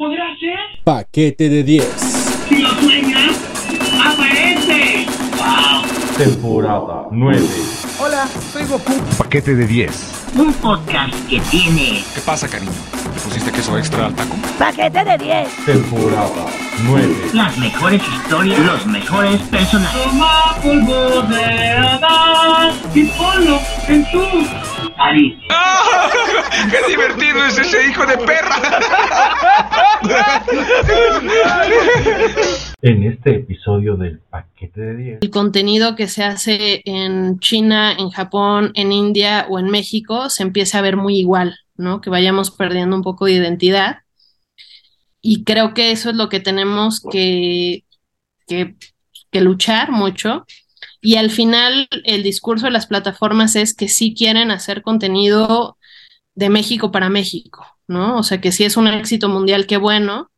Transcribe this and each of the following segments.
¿Podrá ser? Paquete de 10. Si lo sueñas, aparece. ¡Wow! Temporada 9. Hola, soy Goku. Paquete de 10. Un podcast que tiene ¿Qué pasa, cariño? ¿Le pusiste queso extra al taco? Paquete de 10. Temporada 9. las mejores historias, los mejores personajes. Toma polvo de Adán y ponlo en tu nariz. ¡Qué divertido es ese hijo de perra! En este episodio del Paquete de 10. el contenido que se hace en China, en Japón, en India o en México se empiece a ver muy igual, ¿no? Que vayamos perdiendo un poco de identidad. Y creo que eso es lo que tenemos que, que luchar mucho. Y al final el discurso de las plataformas es que sí quieren hacer contenido de México para México, ¿no? O sea, que sí es un éxito mundial, qué bueno,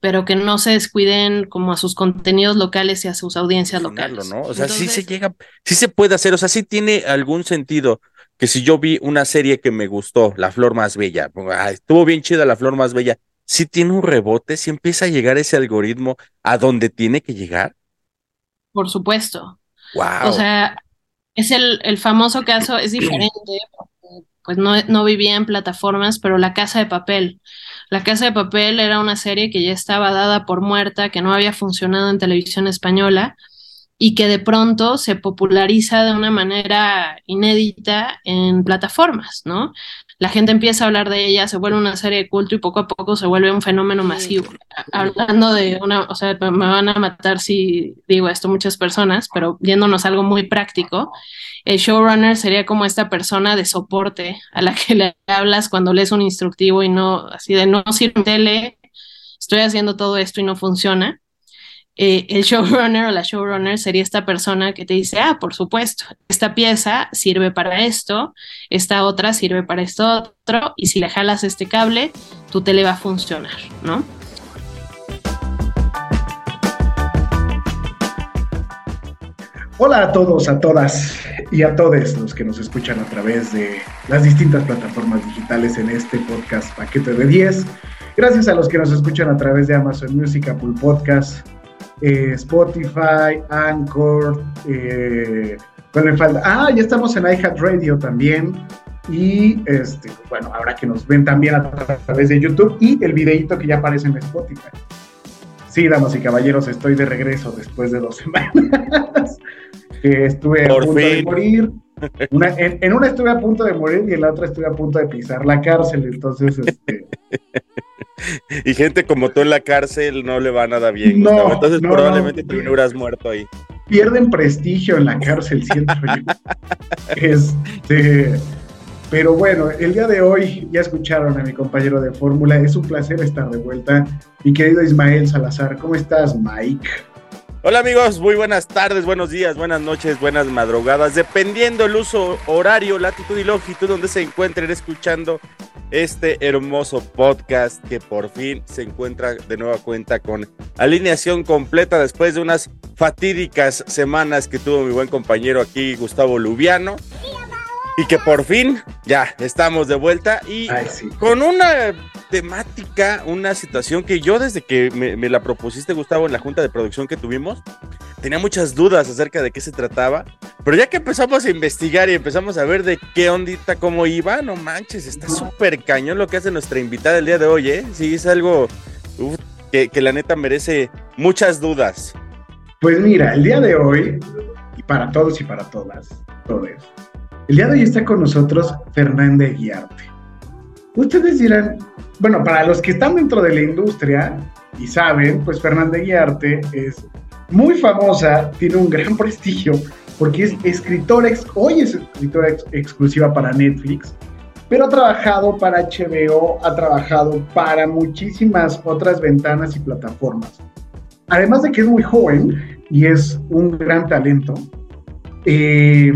pero que no se descuiden como a sus contenidos locales y a sus audiencias locales. ¿no? O sea, sí se Entonces, llega, sí se puede hacer, o sea, sí tiene algún sentido que si yo vi una serie que me gustó, La Flor Más Bella, ah, estuvo bien chida La Flor Más Bella, sí tiene un rebote, sí empieza a llegar ese algoritmo a donde tiene que llegar. Por supuesto. Wow. O sea, es el, el famoso caso, es diferente, pues no, no vivía en plataformas, pero La Casa de Papel. La Casa de Papel era una serie que ya estaba dada por muerta, que no había funcionado en televisión española y que de pronto se populariza de una manera inédita en plataformas, ¿no? La gente empieza a hablar de ella, se vuelve una serie de culto y poco a poco se vuelve un fenómeno masivo. Hablando de una, o sea, me van a matar si digo esto muchas personas, pero yéndonos a algo muy práctico, el showrunner sería como esta persona de soporte a la que le hablas cuando lees un instructivo y no, así de no sirve tele, estoy haciendo todo esto y no funciona. Eh, el showrunner o la showrunner sería esta persona que te dice, ah, por supuesto, esta pieza sirve para esto, esta otra sirve para esto otro, y si le jalas este cable, tu tele va a funcionar, ¿no? Hola a todos, a todas y a todos los que nos escuchan a través de las distintas plataformas digitales en este podcast Paquete de 10. Gracias a los que nos escuchan a través de Amazon Music, Apple Podcast, eh, Spotify, Anchor. Eh, ¿cuál me falta? Ah, ya estamos en iHeartRadio también. Y este, bueno, ahora que nos ven también a través de YouTube y el videíto que ya aparece en Spotify. Sí, damas y caballeros, estoy de regreso después de dos semanas. que estuve Por a punto de morir. Una- en, en una estuve a punto de morir y en la otra estuve a punto de pisar la cárcel. Entonces, este, Y gente como tú en la cárcel no le va nada bien, No. Entonces no, probablemente no. te hubieras muerto ahí. pierden prestigio en la cárcel, siento yo. Este, pero bueno, el día de hoy ya escucharon a mi compañero de fórmula. Es un placer estar de vuelta. Mi querido Ismael Salazar, ¿cómo estás, Mike? Hola amigos, muy buenas tardes, buenos días, buenas noches, buenas madrugadas, dependiendo el uso horario, latitud y longitud donde se encuentren escuchando este hermoso podcast que por fin se encuentra de nueva cuenta con alineación completa después de unas fatídicas semanas que tuvo mi buen compañero aquí Gustavo Lubiano y que por fin ya estamos de vuelta y Ay, sí. con una temática, una situación que yo desde que me, la propusiste, Gustavo, en la junta de producción que tuvimos, tenía muchas dudas acerca de qué se trataba, pero ya que empezamos a investigar y empezamos a ver de qué ondita, cómo iba, no manches, está súper cañón lo que hace nuestra invitada el día de hoy, ¿eh? Sí, es algo que la neta merece muchas dudas. Pues mira, el día de hoy, y para todos y para todas, todos, el día de hoy está con nosotros Fernanda Guiarte. Ustedes dirán, bueno, para los que están dentro de la industria y saben, pues Fernanda Guiarte es muy famosa, tiene un gran prestigio, porque es escritora, hoy es escritora ex- exclusiva para Netflix, pero ha trabajado para HBO, ha trabajado para muchísimas otras ventanas y plataformas. Además de que es muy joven y es un gran talento, eh,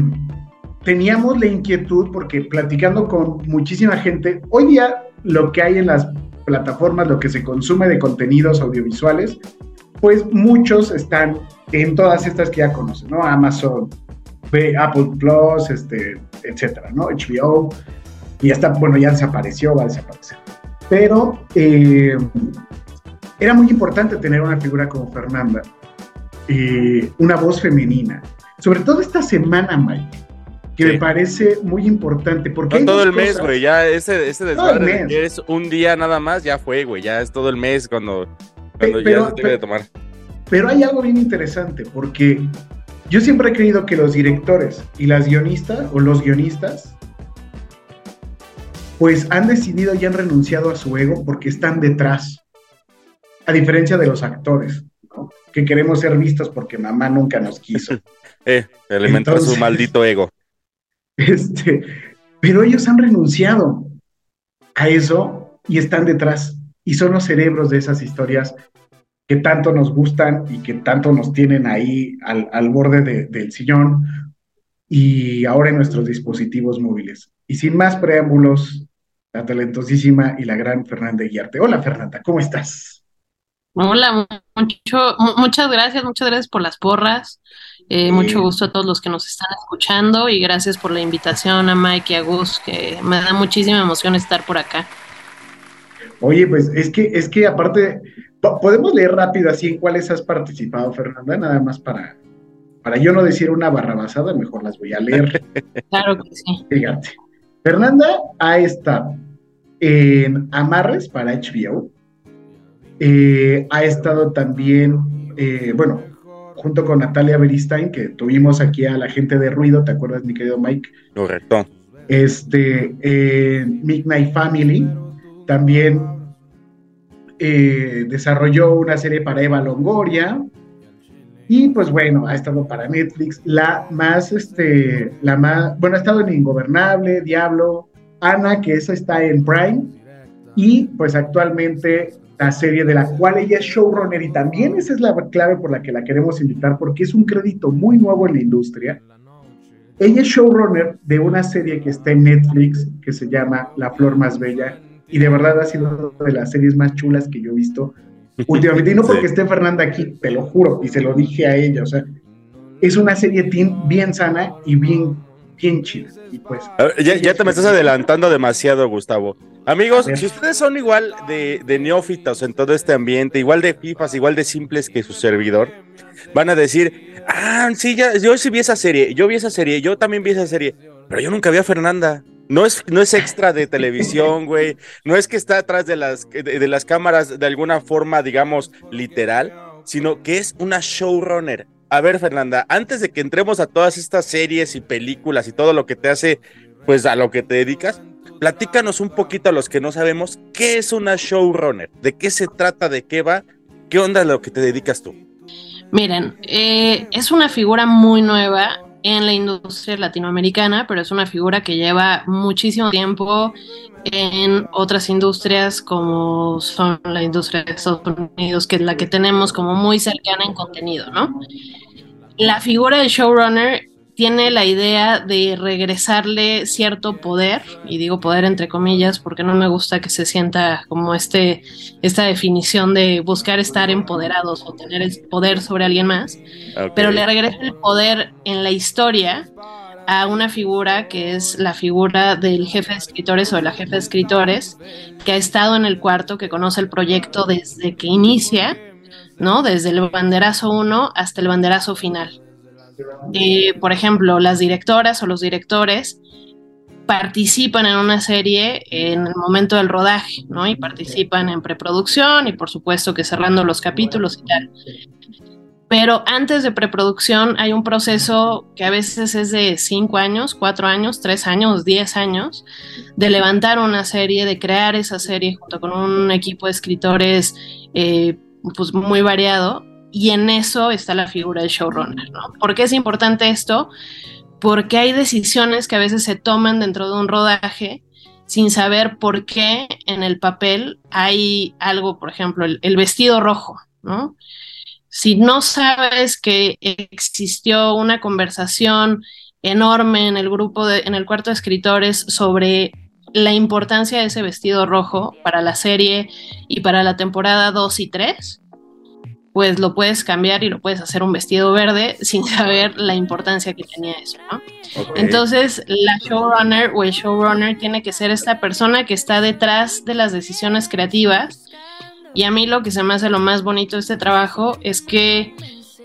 teníamos la inquietud porque platicando con muchísima gente, hoy día lo que hay en las plataformas, lo que se consume de contenidos audiovisuales, pues muchos están en todas estas que ya conocen, ¿no? Amazon, Apple Plus, este, etcétera, ¿no? HBO, y ya está, bueno, ya desapareció, va a desaparecer. Pero eh, era muy importante tener una figura como Fernanda, eh, una voz femenina. Sobre todo esta semana, Mike, que Sí. me parece muy importante. Porque No todo el mes, güey. Ya ese, ese desmadre de es un día nada más, ya fue, güey. Ya es todo el mes cuando, cuando pero- ya se debe de tomar. Pero hay algo bien interesante, porque yo siempre he creído que los directores y las guionistas, o los guionistas, pues han decidido y han renunciado a su ego porque están detrás. A diferencia de los actores, ¿no? que queremos ser vistos porque mamá nunca nos quiso. Eh, alimentar Entonces- su maldito ego. Este, pero ellos han renunciado a eso y están detrás. Y son los cerebros de esas historias que tanto nos gustan y que tanto nos tienen ahí al, al borde de- del sillón y ahora en nuestros dispositivos móviles. Y sin más preámbulos, la talentosísima y la gran Fernanda Guiarte. Hola Fernanda, ¿cómo estás? Hola, mucho, mu- muchas gracias, muchas gracias por las porras. Eh. Mucho gusto a todos los que nos están escuchando y gracias por la invitación a Mike y a Gus, que me da muchísima emoción estar por acá. Oye, pues es que, es que aparte, po- podemos leer rápido así en cuáles has participado, Fernanda, nada más para, para yo no decir una barrabasada, mejor las voy a leer. Claro que sí. Fíjate. Fernanda ha estado en Amarres para HBO. Eh, ha estado también, eh, bueno, junto con Natalia Beristain, que tuvimos aquí a la gente de ruido, ¿te acuerdas, mi querido Mike? Correcto. Este, en Midnight Family. También eh, desarrolló una serie para Eva Longoria. Y pues bueno, ha estado para Netflix. La más, este, la más, bueno, ha estado en Ingobernable, Diablo, Ana, que esa está en Prime. Y pues actualmente la serie de la cual ella es showrunner y también esa es la clave por la que la queremos invitar porque es un crédito muy nuevo en la industria. Ella es showrunner de una serie que está en Netflix que se llama La Flor Más Bella y de verdad ha sido de las series más chulas que yo he visto últimamente. Y no porque Sí. esté Fernanda aquí, te lo juro, y se lo dije a ella, o sea, es una serie teen bien sana y bien, bien chida. Y pues, ver, ya, ya te me estás adelantando demasiado, Gustavo. Amigos, si ustedes son igual de, de neófitos en todo este ambiente, igual de fifas, igual de simples que su servidor, van a decir, ah, sí, ya, yo sí vi esa serie, yo vi esa serie, yo también vi esa serie, pero yo nunca vi a Fernanda. No es, no es extra de televisión, güey. No es que está atrás de las, de, de las cámaras de alguna forma, digamos, literal, sino que es una showrunner. A ver, Fernanda, antes de que entremos a todas estas series y películas y todo lo que te hace, pues a lo que te dedicas, platícanos un poquito a los que no sabemos qué es una showrunner, de qué se trata, de qué va, qué onda lo que te dedicas tú. Miren, eh, es una figura muy nueva en la industria latinoamericana, pero es una figura que lleva muchísimo tiempo en otras industrias como son la industria de Estados Unidos, que es la que tenemos como muy cercana en contenido, ¿no? La figura de showrunner tiene la idea de regresarle cierto poder, y digo poder entre comillas porque no me gusta que se sienta como este, esta definición de buscar estar empoderados o tener el poder sobre alguien más, pero le regresa el poder en la historia a una figura que es la figura del jefe de escritores o de la jefe de escritores que ha estado en el cuarto, que conoce el proyecto desde que inicia, ¿no? Desde el banderazo 1 hasta el banderazo final. Eh, por ejemplo, las directoras o los directores participan en una serie en el momento del rodaje, ¿no? Y participan en preproducción y por supuesto que cerrando los capítulos y tal. Pero antes de preproducción hay un proceso que a veces es de cinco años, cuatro años, tres años, diez años, de levantar una serie, de crear esa serie junto con un equipo de escritores eh, pues muy variado. Y en eso está la figura del showrunner, ¿no? ¿Por qué es importante esto? Porque hay decisiones que a veces se toman dentro de un rodaje sin saber por qué en el papel hay algo, por ejemplo, el, vestido rojo, ¿no? si no sabes que existió una conversación enorme en el grupo, de, en el cuarto de escritores sobre la importancia de ese vestido rojo para la serie y para la temporada 2 y 3, pues lo puedes cambiar y lo puedes hacer un vestido verde sin saber la importancia que tenía eso, ¿no? Entonces, la showrunner o el showrunner tiene que ser esta persona que está detrás de las decisiones creativas Y a mí lo que se me hace lo más bonito de este trabajo es que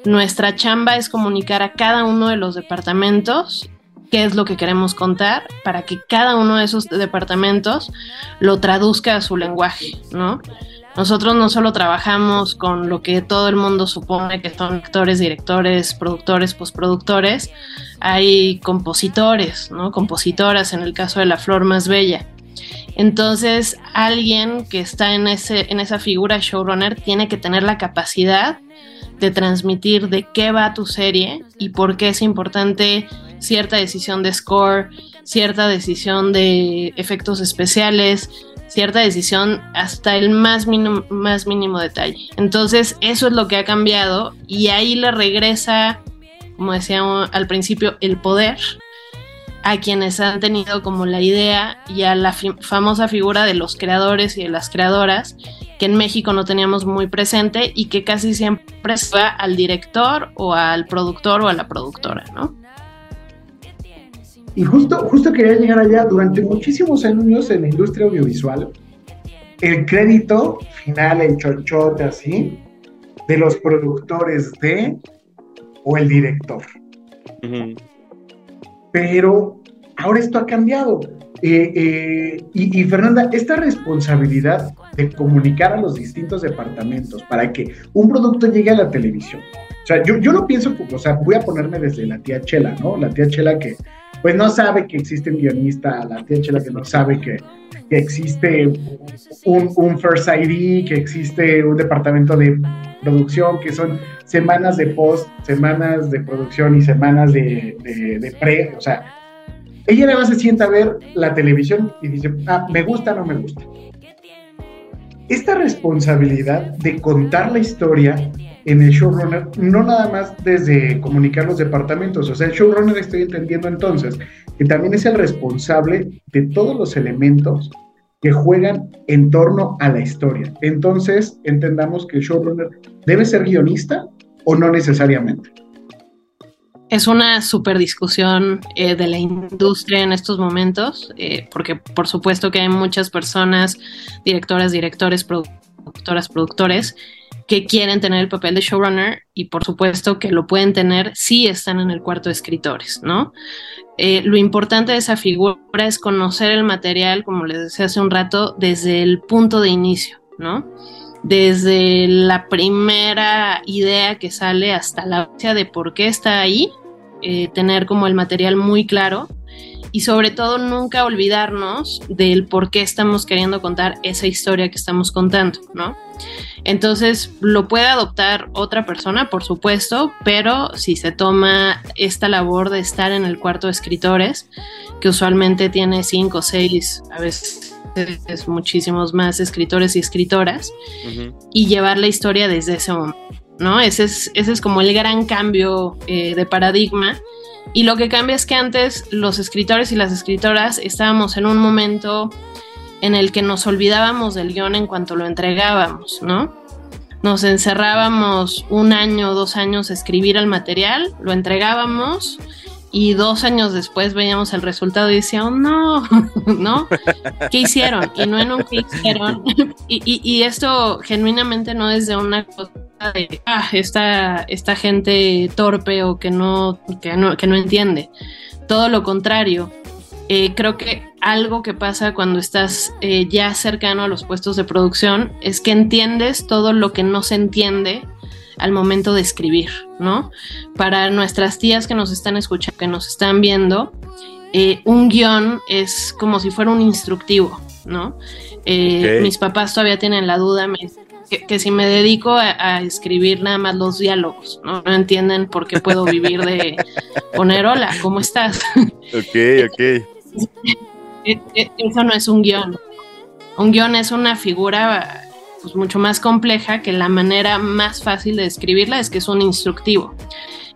nuestra chamba es comunicar a cada uno de los departamentos qué es lo que queremos contar para que cada uno de esos departamentos lo traduzca a su lenguaje, ¿no? Nosotros no solo trabajamos con lo que todo el mundo supone que son actores, directores, productores, postproductores, hay compositores, ¿no? Compositoras en el caso de La Flor Más Bella. Entonces, alguien que está en, ese, en esa figura showrunner tiene que tener la capacidad de transmitir de qué va tu serie y por qué es importante cierta decisión de score, cierta decisión de efectos especiales, cierta decisión hasta el más mínimo, más mínimo detalle. Entonces, eso es lo que ha cambiado y ahí le regresa, como decía al principio, el poder a quienes han tenido como la idea y a la famosa figura de los creadores y de las creadoras que en México no teníamos muy presente y que casi siempre se va al director o al productor o a la productora, ¿no? Y justo, justo quería llegar allá, durante muchísimos años en la industria audiovisual, el crédito final, el chonchote así, de los productores de o el director. Pero ahora esto ha cambiado. Eh, eh, y, Fernanda, esta responsabilidad de comunicar a los distintos departamentos para que un producto llegue a la televisión. O sea, yo, yo lo pienso, o sea, voy a ponerme desde la tía Chela, ¿no? La tía Chela que pues no sabe que existe un guionista, la tía Chela que no sabe que, existe un, un, First ID, que existe un departamento de producción, que son semanas de post, semanas de producción y semanas de, de, pre, o sea, ella nada más se sienta a ver la televisión y dice, ah, me gusta, no me gusta. Esta responsabilidad de contar la historia en el showrunner, no nada más desde comunicar los departamentos, o sea, el showrunner estoy entendiendo entonces que también es el responsable de todos los elementos que juegan en torno a la historia. Entonces, entendamos que el showrunner debe ser guionista o no necesariamente. Es una super discusión eh, de la industria en estos momentos, eh, porque por supuesto que hay muchas personas, directoras, directores, productoras, productores, que quieren tener el papel de showrunner y por supuesto que lo pueden tener si están en el cuarto de escritores, ¿no? Eh, lo importante de esa figura es conocer el material, como les decía hace un rato, desde el punto de inicio, ¿no? Desde la primera idea que sale hasta la de por qué está ahí, eh, tener como el material muy claro y sobre todo nunca olvidarnos del por qué estamos queriendo contar esa historia que estamos contando, ¿no? Entonces lo puede adoptar otra persona, por supuesto, pero si se toma esta labor de estar en el cuarto de escritores, que usualmente tiene cinco, seis, a veces muchísimos más escritores y escritoras, y llevar la historia desde ese momento, ¿no? Ese es, ese es como el gran cambio eh, de paradigma y lo que cambia es que antes los escritores y las escritoras estábamos en un momento en el que nos olvidábamos del guion en cuanto lo entregábamos, ¿no? Nos encerrábamos un año o dos años a escribir el material, lo entregábamos y dos años después veíamos el resultado y decíamos, no, ¿no? ¿Qué hicieron? Y no en un qué hicieron. Y, y, esto genuinamente no es de una cosa de, ah, esta, esta gente torpe o que no, que no, que no entiende. Todo lo contrario. Eh, creo que algo que pasa cuando estás eh, ya cercano a los puestos de producción es que entiendes todo lo que no se entiende al momento de escribir, ¿no? Para nuestras tías que nos están escuchando, que nos están viendo, eh, un guion es como si fuera un instructivo, ¿no? Eh, mis papás todavía tienen la duda que, si me dedico a, escribir nada más los diálogos, ¿no? no entienden por qué puedo vivir de poner hola, ¿cómo estás? Ok, ok. E, e, eso no es un guion. Un guion es una figura pues, mucho más compleja que la manera más fácil de describirla es que es un instructivo.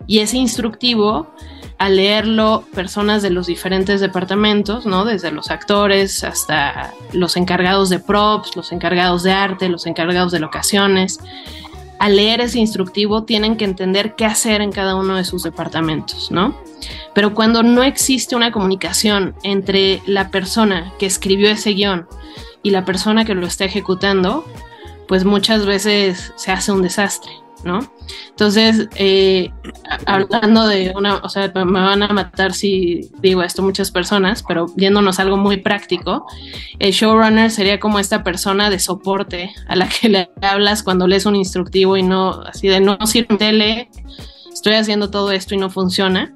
Y ese instructivo, al leerlo personas de los diferentes departamentos, ¿no? Desde los actores hasta los encargados de props, los encargados de arte, los encargados de locaciones, al leer ese instructivo tienen que entender qué hacer en cada uno de sus departamentos, ¿no? Pero cuando no existe una comunicación entre la persona que escribió ese guion y la persona que lo está ejecutando, pues muchas veces se hace un desastre, ¿no? Entonces, eh, hablando de una, o sea, me van a matar si digo esto muchas personas, pero yéndonos a algo muy práctico, el showrunner sería como esta persona de soporte a la que le hablas cuando lees un instructivo y no, así de no sirve tele, estoy haciendo todo esto y no funciona.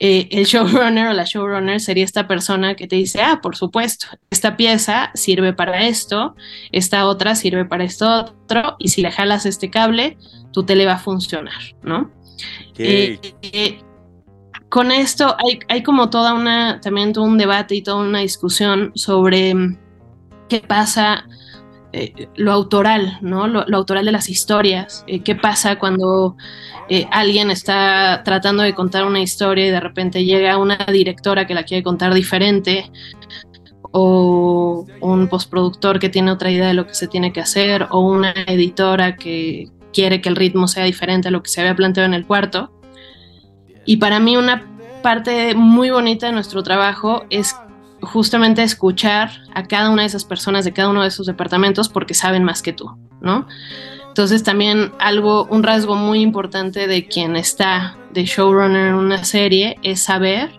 Eh, el showrunner o la showrunner sería esta persona que te dice, ah, por supuesto, esta pieza sirve para esto, esta otra sirve para esto otro, y si le jalas este cable, tu tele va a funcionar, ¿no? Eh, eh, con esto hay, hay, como toda una, también todo un debate y toda una discusión sobre mm, qué pasa eh, lo autoral, ¿no? Lo, autoral de las historias. Eh, ¿Qué pasa cuando eh, alguien está tratando de contar una historia y de repente llega una directora que la quiere contar diferente? O un postproductor que tiene otra idea de lo que se tiene que hacer, o una editora que quiere que el ritmo sea diferente a lo que se había planteado en el cuarto. Y para mí una parte muy bonita de nuestro trabajo es justamente escuchar a cada una de esas personas de cada uno de esos departamentos porque saben más que tú, ¿no? Entonces también algo, un rasgo muy importante de quien está de showrunner en una serie es saber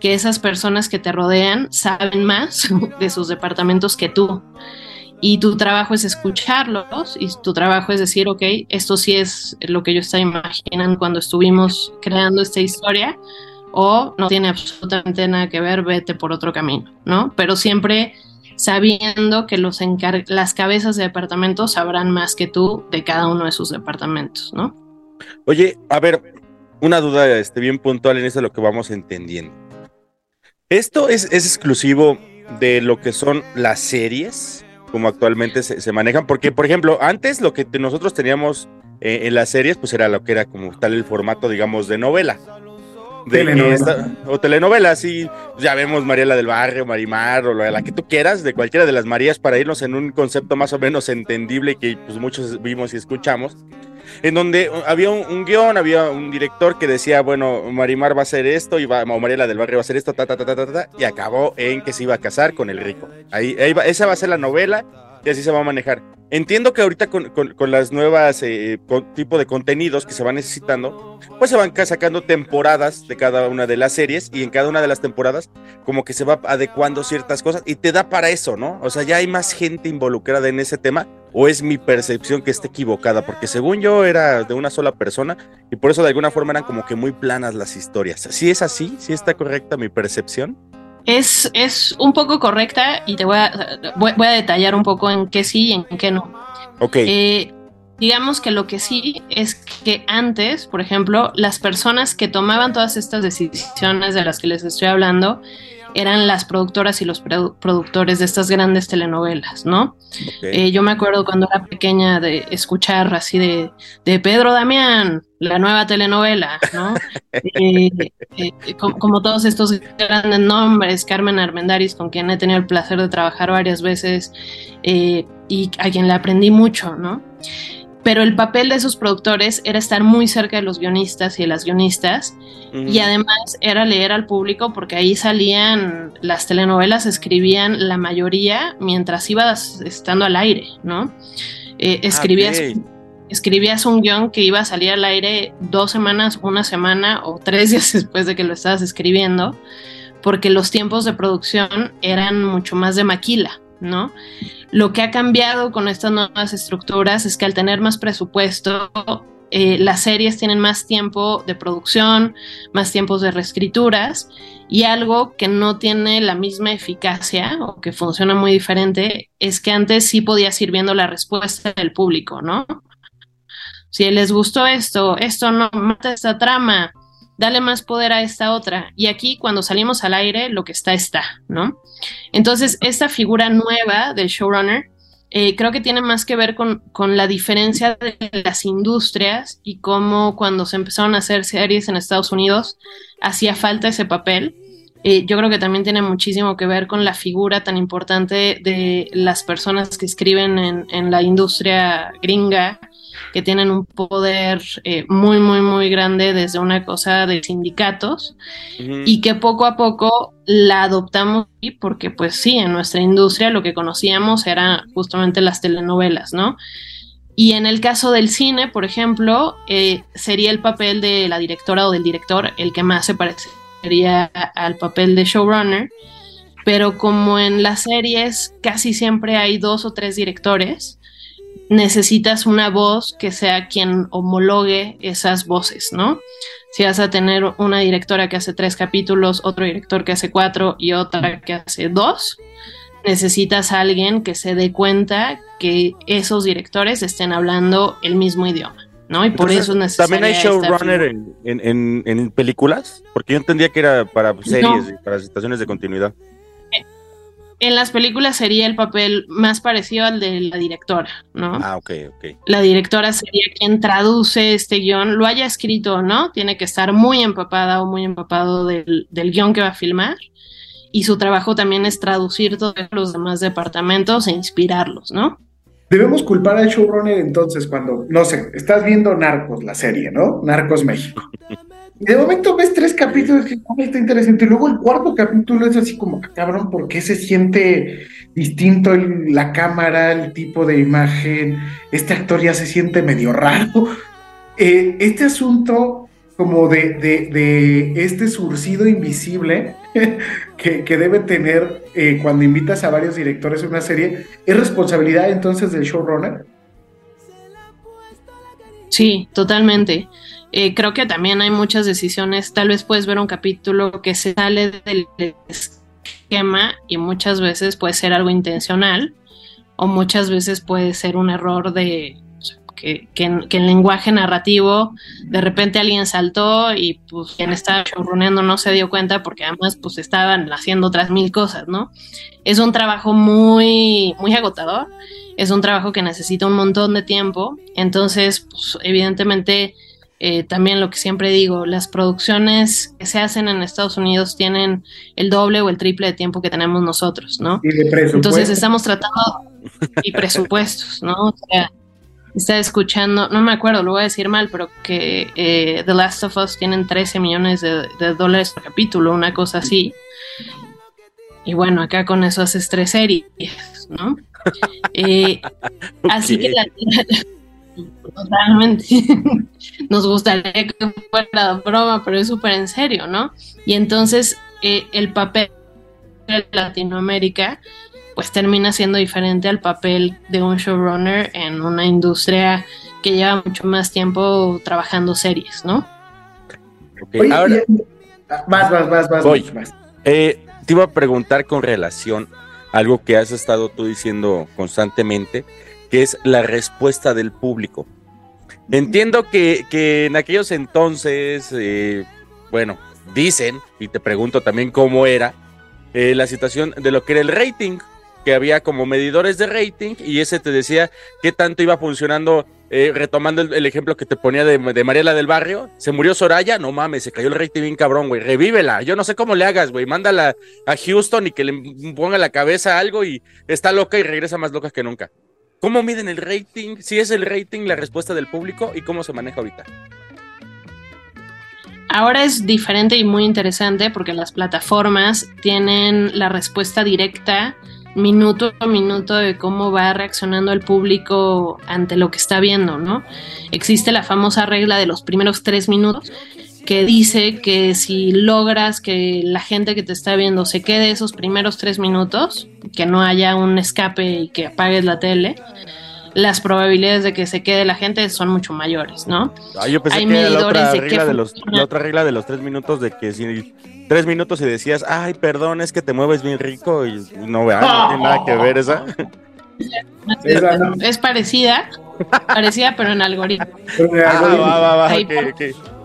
que esas personas que te rodean saben más de sus departamentos que tú. Y tu trabajo es escucharlos y tu trabajo es decir, ok, esto sí es lo que yo estaba imaginando cuando estuvimos creando esta historia, o no tiene absolutamente nada que ver, vete por otro camino, ¿no? Pero siempre sabiendo que los las cabezas de departamentos sabrán más que tú de cada uno de sus departamentos, ¿no? Oye, a ver, una duda este, bien puntual en eso de lo que vamos entendiendo. ¿Esto es, es exclusivo de lo que son las series, como actualmente se, manejan? Porque, por ejemplo, antes lo que nosotros teníamos eh, en las series, pues era lo que era como tal el formato, digamos, de novela o telenovelas, sí, ya vemos Mariela del Barrio, Marimar, o la que tú quieras, de cualquiera de las Marías, para irnos en un concepto más o menos entendible que pues, muchos vimos y escuchamos, en donde había un, guion, había un director que decía, bueno, Marimar va a hacer esto, y va, o Mariela del Barrio va a hacer esto, ta, ta, ta, ta, ta, y acabó en que se iba a casar con el rico. Ahí, esa va a ser la novela, y así se va a manejar. Entiendo que ahorita con, con, las nuevas eh, tipo de contenidos que se van necesitando, pues se van sacando temporadas de cada una de las series y en cada una de las temporadas como que se va adecuando ciertas cosas y te da para eso, ¿no? O sea, ya hay más gente involucrada en ese tema o es mi percepción que esté equivocada, porque según yo era de una sola persona y por eso de alguna forma eran como que muy planas las historias. ¿Sí es así? ¿Sí está correcta mi percepción? Es, es un poco correcta y te voy a, voy, a detallar un poco en qué sí y en qué no. Ok. Eh, digamos que lo que sí es que antes, por ejemplo, las personas que tomaban todas estas decisiones de las que les estoy hablando, eran las productoras y los productores de estas grandes telenovelas, ¿no? Eh, yo me acuerdo cuando era pequeña de escuchar así de, de Pedro Damián, la nueva telenovela, ¿no? Eh, eh, como, todos estos grandes nombres, Carmen Armendaris, con quien he tenido el placer de trabajar varias veces y a quien le aprendí mucho, ¿no? Pero el papel de esos productores era estar muy cerca de los guionistas y de las guionistas y además era leer al público porque ahí salían las telenovelas, escribían la mayoría mientras ibas estando al aire, ¿no? Eh, escribías, escribías un guion que iba a salir al aire dos semanas, una semana o tres días después de que lo estabas escribiendo porque los tiempos de producción eran mucho más de maquila, ¿no? Lo que ha cambiado con estas nuevas estructuras es que al tener más presupuesto, eh, las series tienen más tiempo de producción, más tiempos de reescrituras y algo que no tiene la misma eficacia o que funciona muy diferente es que antes sí podías ir viendo la respuesta del público, ¿no? Si les gustó esto, esto no mata esta trama, dale más poder a esta otra. Y aquí cuando salimos al aire, lo que está está, ¿no? Entonces, esta figura nueva del showrunner eh, creo que tiene más que ver con, la diferencia de las industrias y cómo cuando se empezaron a hacer series en Estados Unidos hacía falta ese papel. Eh, yo creo que también tiene muchísimo que ver con la figura tan importante de las personas que escriben en, en la industria gringa que tienen un poder eh, muy, muy, muy grande desde una cosa de sindicatos y que poco a poco la adoptamos porque pues sí, en nuestra industria lo que conocíamos era justamente las telenovelas, ¿no? Y en el caso del cine, por ejemplo, eh, sería el papel de la directora o del director el que más se parecería al papel de showrunner, pero como en las series casi siempre hay dos o tres directores, necesitas una voz que sea quien homologue esas voces, ¿no? Si vas a tener una directora que hace tres capítulos, otro director que hace cuatro y otra que hace dos, necesitas a alguien que se dé cuenta que esos directores estén hablando el mismo idioma, ¿no? Y por Entonces, eso es necesaria ¿También hay showrunner en, en, en, en películas? Porque yo entendía que era para series No. y para situaciones de continuidad. En las películas sería el papel más parecido al de la directora, ¿no? Ah, ok, ok. la directora sería quien traduce este guion, lo haya escrito o no, tiene que estar muy empapada o muy empapado del, del guion que va a filmar. Y su trabajo también es traducir todos los demás departamentos e inspirarlos, ¿no? Debemos culpar al showrunner entonces cuando, no sé, estás viendo Narcos, la serie, ¿no? Narcos México. Y de momento ves tres capítulos que "Ah, está interesante. Y luego el cuarto capítulo es así como, "Ah, cabrón, ¿por qué se siente distinto la cámara, el tipo de imagen? Este actor ya se siente medio raro. Eh, este asunto como de, este surcido invisible que, que debe tener eh, cuando invitas a varios directores a una serie, ¿es responsabilidad entonces del showrunner? Sí, totalmente. Eh, creo que también hay muchas decisiones. Tal vez puedes ver un capítulo que se sale del esquema y muchas veces puede ser algo intencional o muchas veces puede ser un error de o sea, que, que que en lenguaje narrativo de repente alguien saltó y pues quien estaba showruneando no se dio cuenta porque además pues estaban haciendo otras mil cosas, ¿no? Es un trabajo muy, muy agotador es un trabajo que necesita un montón de tiempo, entonces, pues, evidentemente, eh, también lo que siempre digo, las producciones que se hacen en Estados Unidos tienen el doble o el triple de tiempo que tenemos nosotros, ¿no? Y de presupuesto. Entonces estamos tratando, y presupuestos, ¿no? O sea, está escuchando, no me acuerdo, lo voy a decir mal, pero que eh, The Last of Us tienen 13 millones de, de dólares por capítulo, una cosa así. Y bueno, acá con eso haces tres series, ¿no? Eh, Así que la- totalmente nos gustaría que fuera broma, pero es súper en serio, ¿no? Y entonces eh, el papel de Latinoamérica pues termina siendo diferente al papel de un showrunner en una industria que lleva mucho más tiempo trabajando series, ¿no? Ok, Oye, ahora, ah, vas, vas, vas, vas, Voy. vas. eh, te iba a preguntar con relación a algo que has estado tú diciendo constantemente, que es la respuesta del público. Entiendo que, que en aquellos entonces, eh, bueno, dicen, y te pregunto también cómo era, eh, la situación de lo que era el rating, que había como medidores de rating y ese te decía qué tanto iba funcionando, eh, retomando el, ejemplo que te ponía de, de Mariela del Barrio, se murió Soraya, no mames, se cayó el rating bien cabrón, güey, revívela, yo no sé cómo le hagas, güey, mándala a Houston y que le ponga la cabeza algo y está loca y regresa más loca que nunca. ¿Cómo miden el rating? Si es el rating la respuesta del público y cómo se maneja ahorita. Ahora es diferente y muy interesante porque las plataformas tienen la respuesta directa minuto a minuto de cómo va reaccionando el público ante lo que está viendo, ¿no? Existe la famosa regla de los primeros tres minutos que dice que si logras que la gente que te está viendo se quede esos primeros tres minutos, que no haya un escape y que apagues la tele, las probabilidades de que se quede la gente son mucho mayores, ¿no? Ah, yo pensé Hay que la otra, medidores de regla de los, la otra regla de los tres minutos de que si tres minutos y decías, ay, perdón, es que te mueves bien rico y no, vea, no tiene nada que ver esa. Es parecida, parecida pero en algoritmo. Ah, va, va, va, Ahí ok,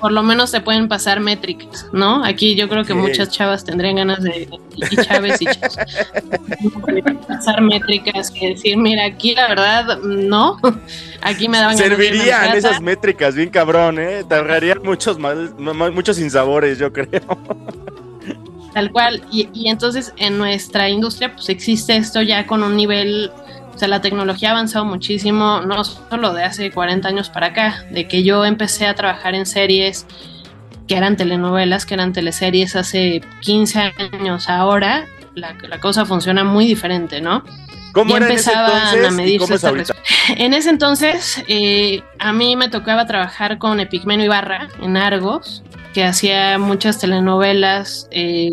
por- lo menos te pueden pasar métricas, ¿no? Aquí yo creo que Sí. muchas chavas tendrían ganas de, y chaves y chavos, pasar métricas y decir, mira, aquí la verdad, no, aquí me daban Servirían esas métricas bien cabrón, ¿eh? Te ahorrarían muchos, mal, ma- muchos sinsabores, yo creo. Tal cual. Y, y entonces en nuestra industria pues existe esto ya con un nivel O sea, la tecnología ha avanzado muchísimo, no solo de hace 40 años para acá, de que yo empecé a trabajar en series que eran telenovelas, que eran teleseries hace 15 años. Ahora la, la cosa funciona muy diferente, ¿no? ¿Cómo Ya era en ese empezaban a medirse esta? En ese entonces, eh, a mí me tocaba trabajar con Epigmenio Ibarra en Argos, que hacía muchas telenovelas, eh,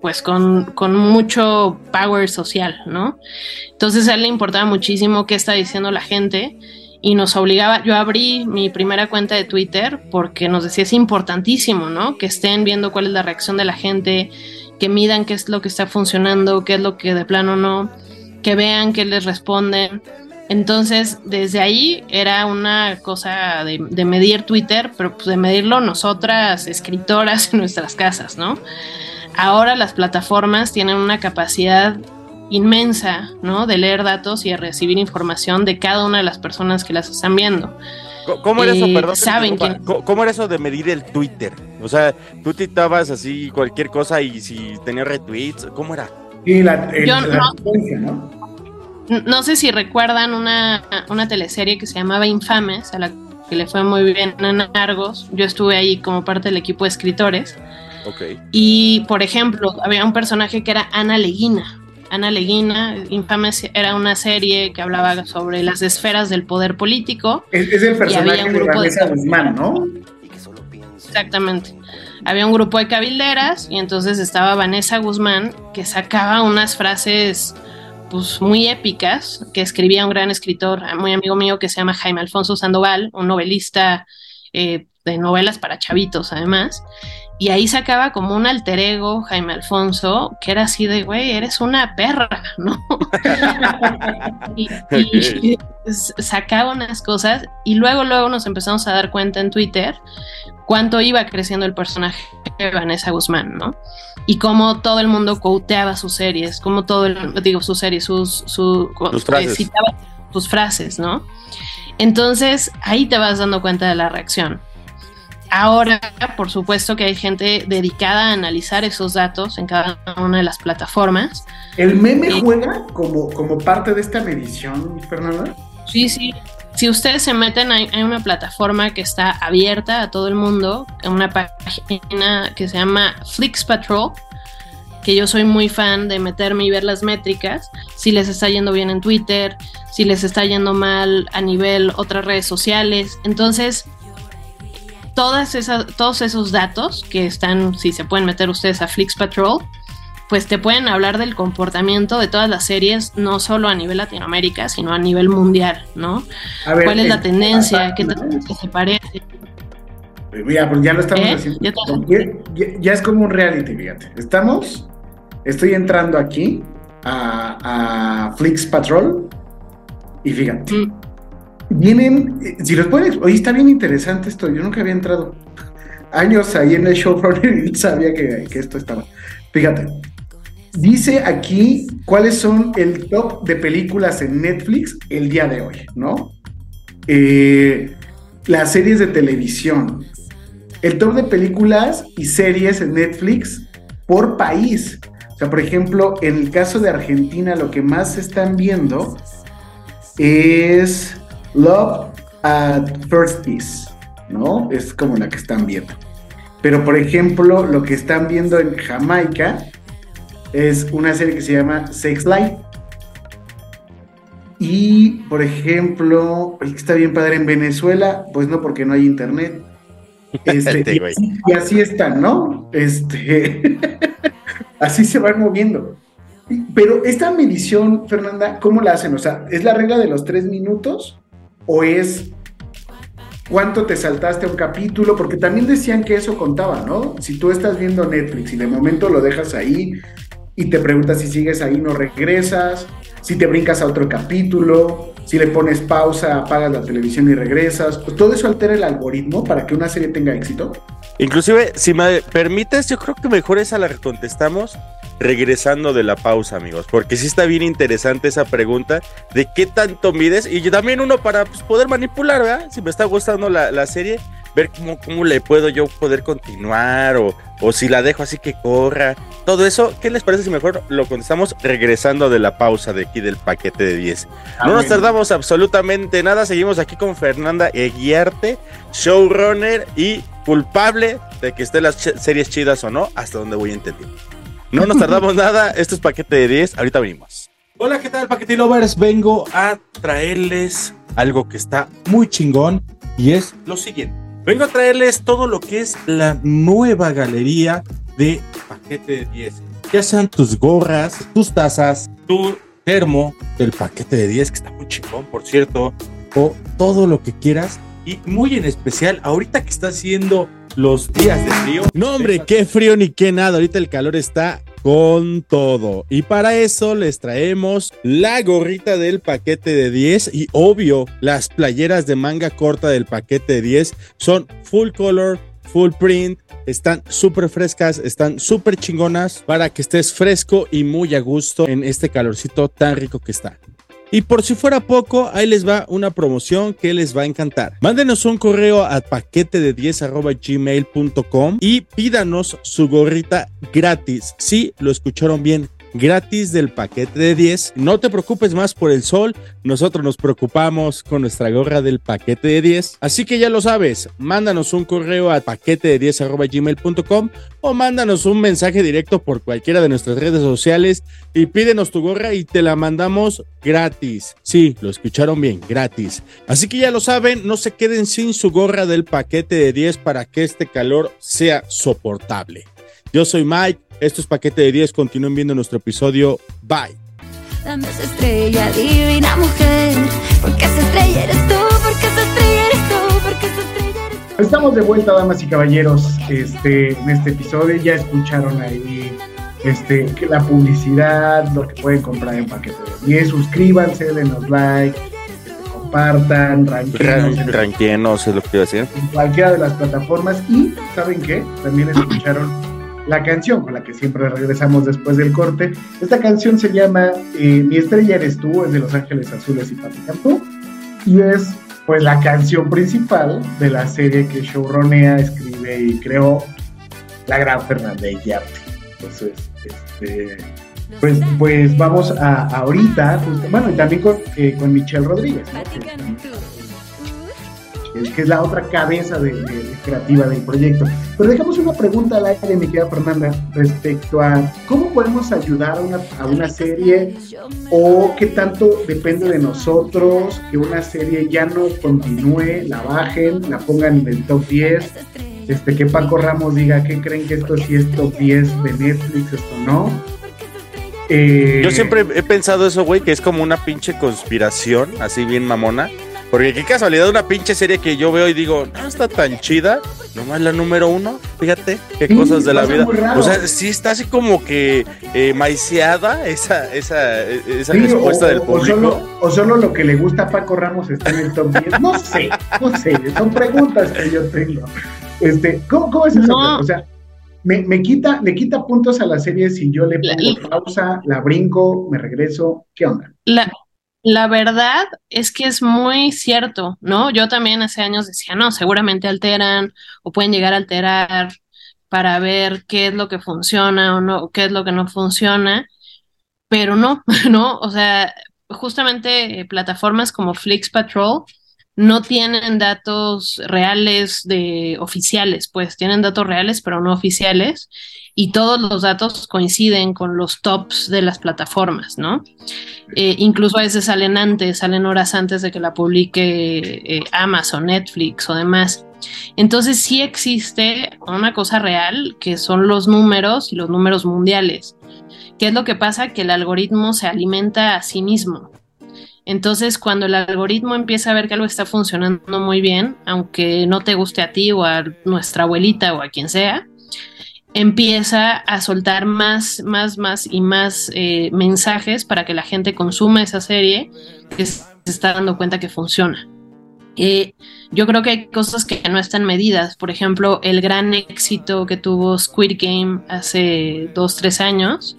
pues con, con mucho power social, ¿no? Entonces a él le importaba muchísimo qué está diciendo la gente y nos obligaba, yo abrí mi primera cuenta de Twitter porque nos decía es importantísimo, ¿no? Que estén viendo cuál es la reacción de la gente, que midan qué es lo que está funcionando, qué es lo que de plano no, que vean qué les responden. Entonces, desde ahí era una cosa de, medir Twitter, pero pues de medirlo nosotras, escritoras en nuestras casas, ¿no? Ahora las plataformas tienen una capacidad inmensa, ¿no? De leer datos y de recibir información de cada una de las personas que las están viendo. ¿Cómo era eso, Eh, perdón? saben ¿Cómo era eso de medir el Twitter? O sea, tú tuitabas así cualquier cosa y si tenía retweets, ¿cómo era? Y la, el- Yo la no. No sé si recuerdan una, una teleserie que se llamaba Infames, a la que le fue muy bien en Argos. Yo estuve ahí como parte del equipo de escritores. Y, por ejemplo, había un personaje que era Ana Leguina. Ana Leguina, Infames era una serie que hablaba sobre las esferas del poder político. Es, es el había personaje un de grupo de- Vanessa Guzmán, ¿no? Exactamente. Había un grupo de cabilderas y entonces estaba Vanessa Guzmán que sacaba unas frases pues muy épicas que escribía un gran escritor muy amigo mío que se llama Jaime Alfonso Sandoval, un novelista eh, de novelas para chavitos además. Y ahí sacaba como un alter ego, Jaime Alfonso, que era así de, güey, eres una perra, ¿no? y, sacaba unas cosas y luego, luego nos empezamos a dar cuenta en Twitter cuánto iba creciendo el personaje de Vanessa Guzmán, ¿no? Y cómo todo el mundo quoteaba sus series, cómo todo el, digo, sus series, sus, su, Sus frases. citaba sus frases, ¿no? Entonces, ahí te vas dando cuenta de la reacción. Ahora, por supuesto que hay gente dedicada a analizar esos datos en cada una de las plataformas. ¿El meme juega como, como parte de esta medición, Fernanda? Sí, sí. Si ustedes se meten, hay, hay una plataforma que está abierta a todo el mundo, una página que se llama Flix Patrol, que yo soy muy fan de meterme y ver las métricas, si les está yendo bien en Twitter, si les está yendo mal a nivel otras redes sociales. Entonces, todas esas, todos esos datos que están, si se pueden meter ustedes a Flix Patrol, pues te pueden hablar del comportamiento de todas las series, no solo a nivel Latinoamérica, sino a nivel mundial, ¿no? A ver, ¿Cuál es la eh, tendencia? ¿Qué ¿no? tendencia se parece? Mira, pues ya lo estamos ¿Eh? haciendo. Te- Ya, ya es como un reality, fíjate. Estamos, estoy entrando aquí a, a Flix Patrol y fíjate. Mm. Vienen, eh, si los pueden, oye, está bien interesante esto, yo nunca había entrado años ahí en el showrunner y sabía que, que esto estaba. Fíjate, dice aquí cuáles son el top de películas en Netflix el día de hoy, ¿no? Eh, las series de televisión, el top de películas y series en Netflix por país. O sea, por ejemplo, en el caso de Argentina, lo que más están viendo es Love at First Kiss, ¿no? Es como la que están viendo. Pero, por ejemplo, lo que están viendo en Jamaica es una serie que se llama Sex Life. Y, por ejemplo, el que está bien padre en Venezuela, pues no, porque no hay internet. Este, Este y, así, y así están, ¿no? Este, así se van moviendo. Pero esta medición, Fernanda, ¿cómo la hacen? O sea, ¿es la regla de los tres minutos? ¿O es cuánto te saltaste un capítulo? Porque también decían que eso contaba, ¿no? Si tú estás viendo Netflix y de momento lo dejas ahí y te preguntas si sigues ahí, no regresas, si te brincas a otro capítulo, si le pones pausa, apagas la televisión y regresas, pues todo eso altera el algoritmo para que una serie tenga éxito. Inclusive, si me permites, yo creo que mejor esa la contestamos regresando de la pausa, amigos, porque sí está bien interesante esa pregunta de qué tanto mides y también uno para pues, poder manipular, ¿verdad? Si me está gustando la, la serie, ver cómo, cómo le puedo yo poder continuar o, o si la dejo así que corra. Todo eso, ¿qué les parece si mejor lo contestamos regresando de la pausa de aquí del paquete de 10? No nos tardamos absolutamente nada, seguimos aquí con Fernanda Eguiarte, showrunner y culpable de que estén las ch- series chidas o no, hasta donde voy a entender. No nos tardamos nada, esto es paquete de 10, ahorita venimos. Hola, ¿qué tal, Paquete Lovers? Vengo a traerles algo que está muy chingón y es lo siguiente. Vengo a traerles todo lo que es la nueva galería de Paquete de 10. Ya sean tus gorras, tus tazas, tu termo del Paquete de 10, que está muy chingón, por cierto, o todo lo que quieras. Y muy en especial, ahorita que está haciendo los días de frío. No, hombre, qué frío ni qué nada. Ahorita el calor está con todo. Y para eso les traemos la gorrita del paquete de 10 y obvio las playeras de manga corta del paquete de 10 son full color, full print. Están súper frescas, están súper chingonas para que estés fresco y muy a gusto en este calorcito tan rico que está. Y por si fuera poco, ahí les va una promoción que les va a encantar. Mándenos un correo a paquete de 10 gmail.com y pídanos su gorrita gratis. Sí, lo escucharon bien. Gratis del paquete de 10. No te preocupes más por el sol. Nosotros nos preocupamos con nuestra gorra del paquete de 10. Así que ya lo sabes. Mándanos un correo a paquete de 10 gmail.com o mándanos un mensaje directo por cualquiera de nuestras redes sociales y pídenos tu gorra y te la mandamos gratis. Sí, lo escucharon bien, gratis. Así que ya lo saben, no se queden sin su gorra del paquete de 10 para que este calor sea soportable. Yo soy Mike, esto es Paquete de 10, continúen viendo nuestro episodio. Bye. Dame esa estrella, divina mujer. Porque esa estrella eres tú, porque esa estrella eres tú, porque esa estrella eres tú. Estamos de vuelta, damas y caballeros, este, en este episodio. Ya escucharon ahí este, que la publicidad, lo que pueden comprar en paquete de 10. Suscríbanse, denos like, este, compartan, ranquenos en, Ranquenos es lo que iba a decir. en cualquiera de las plataformas. Y, ¿saben qué? También escucharon la canción con la que siempre regresamos después del corte. Esta canción se llama eh, Mi estrella eres tú, es de Los Ángeles Azules y Pati Cantú. Y es pues la canción principal de la serie que showronea, escribe y creó la gran Fernanda Yarte. Entonces, este, pues, pues vamos a, ahorita, bueno, y también con, eh, con Michelle Rodríguez. Que, que- es la otra cabeza de creativa del proyecto. Pero dejamos una pregunta al aire, mi querida Fernanda, respecto a cómo podemos ayudar a una, a una serie o qué tanto depende de nosotros que una serie ya no continúe, la bajen, la pongan en el top 10, este, que Paco Ramos diga que creen que esto sí es top 10 de Netflix, esto no. Eh, Yo siempre he pensado eso, güey, que es como una pinche conspiración, así bien mamona. Porque qué casualidad una pinche serie que yo veo y digo, no está tan chida, nomás la número uno, fíjate, qué Sí, cosas de la vida. O sea, sí está así como que eh, maiceada esa, esa, esa Sí, respuesta o, del o público. solo, o solo lo que le gusta a Paco Ramos está en el top 10. No sé, no sé, son preguntas que yo tengo. Este, ¿cómo, cómo es eso? No. O sea, me, me quita, le quita puntos a la serie si yo le La- pongo pausa, la brinco, me regreso. ¿Qué onda? La, la verdad es que es muy cierto, ¿no? Yo también hace años decía, no, seguramente alteran o pueden llegar a alterar para ver qué es lo que funciona o no, qué es lo que no funciona, pero no, ¿no? O sea, justamente eh, plataformas como Flix Patrol no tienen datos reales de oficiales, pues tienen datos reales pero no oficiales y todos los datos coinciden con los tops de las plataformas, ¿no? Eh, incluso a veces salen antes, salen horas antes de que la publique eh, Amazon, Netflix o demás. Entonces sí existe una cosa real que son los números y los números mundiales. ¿Qué es lo que pasa? Que el algoritmo se alimenta a sí mismo. Entonces, cuando el algoritmo empieza a ver que algo está funcionando muy bien, aunque no te guste a ti o a nuestra abuelita o a quien sea, empieza a soltar más, más, más y más eh, mensajes para que la gente consuma esa serie que se está dando cuenta que funciona. Eh, yo creo que hay cosas que no están medidas. Por ejemplo, el gran éxito que tuvo Squid Game hace dos, tres años.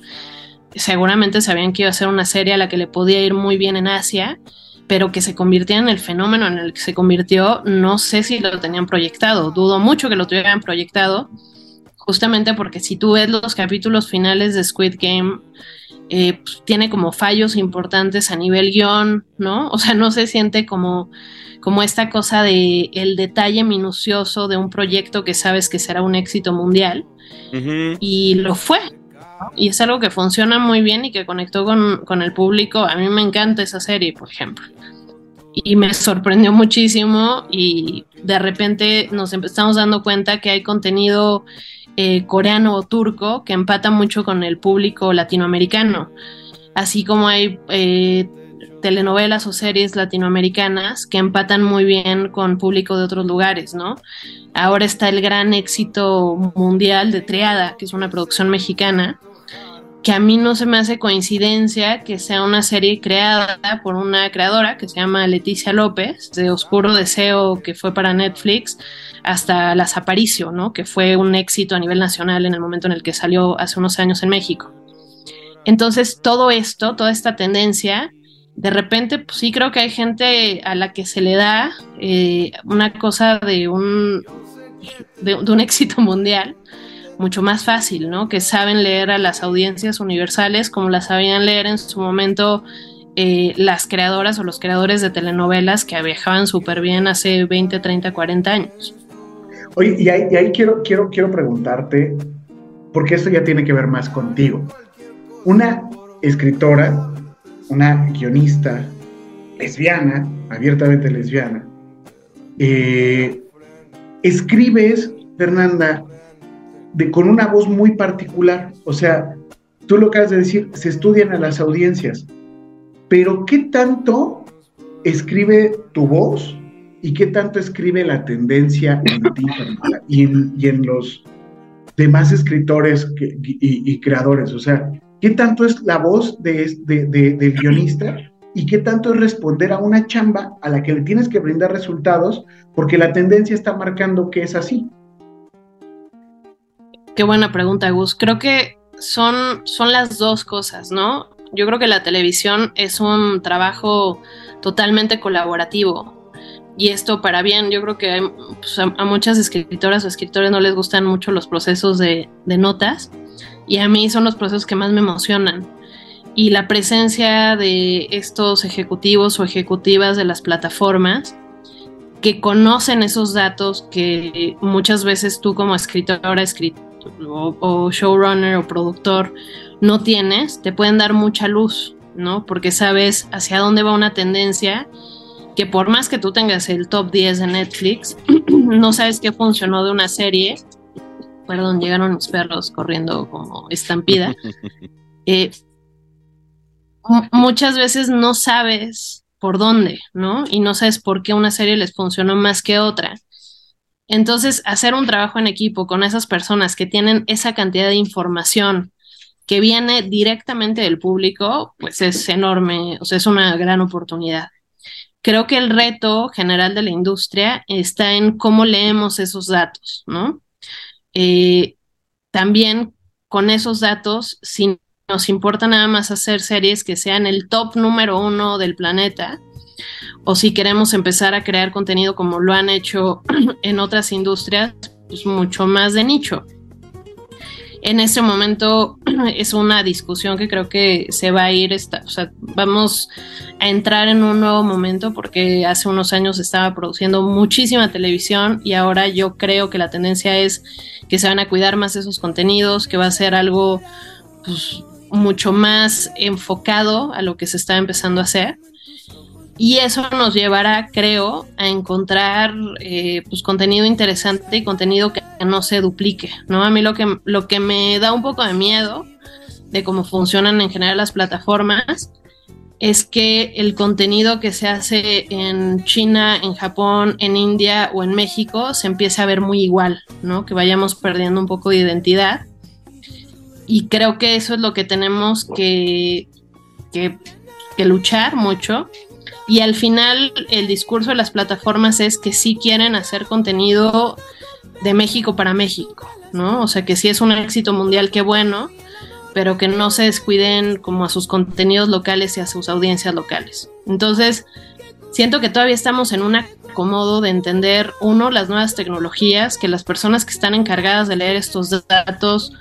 Seguramente sabían que iba a ser una serie a la que le podía ir muy bien en Asia, pero que se convirtiera en el fenómeno en el que se convirtió, no sé si lo tenían proyectado, dudo mucho que lo tuvieran proyectado, justamente porque si tú ves los capítulos finales de Squid Game, eh, pues, tiene como fallos importantes a nivel guion, ¿no? O sea, no se siente como, como esta cosa de el detalle minucioso de un proyecto que sabes que será un éxito mundial. Y lo fue. Y es algo que funciona muy bien y que conectó con, con el público. A mí me encanta esa serie, por ejemplo y me sorprendió muchísimo y de repente nos empezamos dando cuenta que hay contenido eh, coreano o turco que empata mucho con el público latinoamericano, así como hay eh, telenovelas o series latinoamericanas que empatan muy bien con público de otros lugares, ¿no? Ahora está el gran éxito mundial de Triada, que es una producción mexicana, que a mí no se me hace coincidencia que sea una serie creada por una creadora que se llama Leticia López, de Oscuro Deseo, que fue para Netflix, hasta Las Aparicio, ¿no? que fue un éxito a nivel nacional en el momento en el que salió hace unos años en México. Entonces, todo esto, toda esta tendencia, de repente, pues sí creo que hay gente a la que se le da eh, una cosa de un, de un éxito mundial mucho más fácil, ¿no? Que saben leer a las audiencias universales como las sabían leer en su momento eh, las creadoras o los creadores de telenovelas que viajaban súper bien hace 20, 30, 40 años. Oye, y ahí, quiero, quiero, quiero preguntarte, porque esto ya tiene que ver más contigo. Una escritora, una guionista lesbiana, abiertamente lesbiana, eh, escribes, Fernanda, de, con una voz muy particular. O sea, tú lo acabas de decir, se estudian a las audiencias. Pero ¿qué tanto escribe tu voz y qué tanto escribe la tendencia en ti y en, los demás escritores y, creadores? O sea, ¿qué tanto es la voz de, del guionista y qué tanto es responder a una chamba a la que le tienes que brindar resultados porque la tendencia está marcando que es así? Qué buena pregunta, Gus. Creo que son, son las dos cosas, ¿no? Yo creo que la televisión es un trabajo totalmente colaborativo. Y esto para bien, yo creo que pues, a, muchas escritoras o escritores no les gustan mucho los procesos de, notas. Y a mí son los procesos que más me emocionan. Y la presencia de estos ejecutivos o ejecutivas de las plataformas que conocen esos datos que muchas veces tú como escritora, escritor, o, showrunner o productor no tienes, te pueden dar mucha luz, ¿no? Porque sabes hacia dónde va una tendencia que por más que tú tengas el top 10 de Netflix, no sabes qué funcionó de una serie. Perdón, llegaron mis perros corriendo como estampida. Eh, muchas veces no sabes por dónde, ¿no? Y no sabes por qué una serie les funcionó más que otra. Entonces, hacer un trabajo en equipo con esas personas que tienen esa cantidad de información que viene directamente del público, pues es enorme, o sea, es una gran oportunidad. Creo que el reto general de la industria está en cómo leemos esos datos, ¿no? Eh, también con esos datos, si nos importa nada más hacer series que sean el top número uno del planeta, o si queremos empezar a crear contenido como lo han hecho en otras industrias, pues mucho más de nicho. En este momento es una discusión que creo que se va a ir, o sea, vamos a entrar en un nuevo momento porque hace unos años estaba produciendo muchísima televisión y ahora yo creo que la tendencia es que se van a cuidar más esos contenidos, que va a ser algo pues, mucho más enfocado a lo que se está empezando a hacer y eso nos llevará, creo, a encontrar eh, pues, contenido interesante y contenido que no se duplique, ¿no? A mí lo que, lo que me da un poco de miedo de cómo funcionan en general las plataformas es que el contenido que se hace en China, en Japón, en India o en México se empiece a ver muy igual, ¿no? Que vayamos perdiendo un poco de identidad. Y creo que eso es lo que tenemos que, que, que luchar mucho y al final el discurso de las plataformas es que sí quieren hacer contenido de México para México, ¿no? O sea, que sí es un éxito mundial, qué bueno, pero que no se descuiden como a sus contenidos locales y a sus audiencias locales. Entonces, siento que todavía estamos en un acomodo de entender, uno, las nuevas tecnologías, que las personas que están encargadas de leer estos datos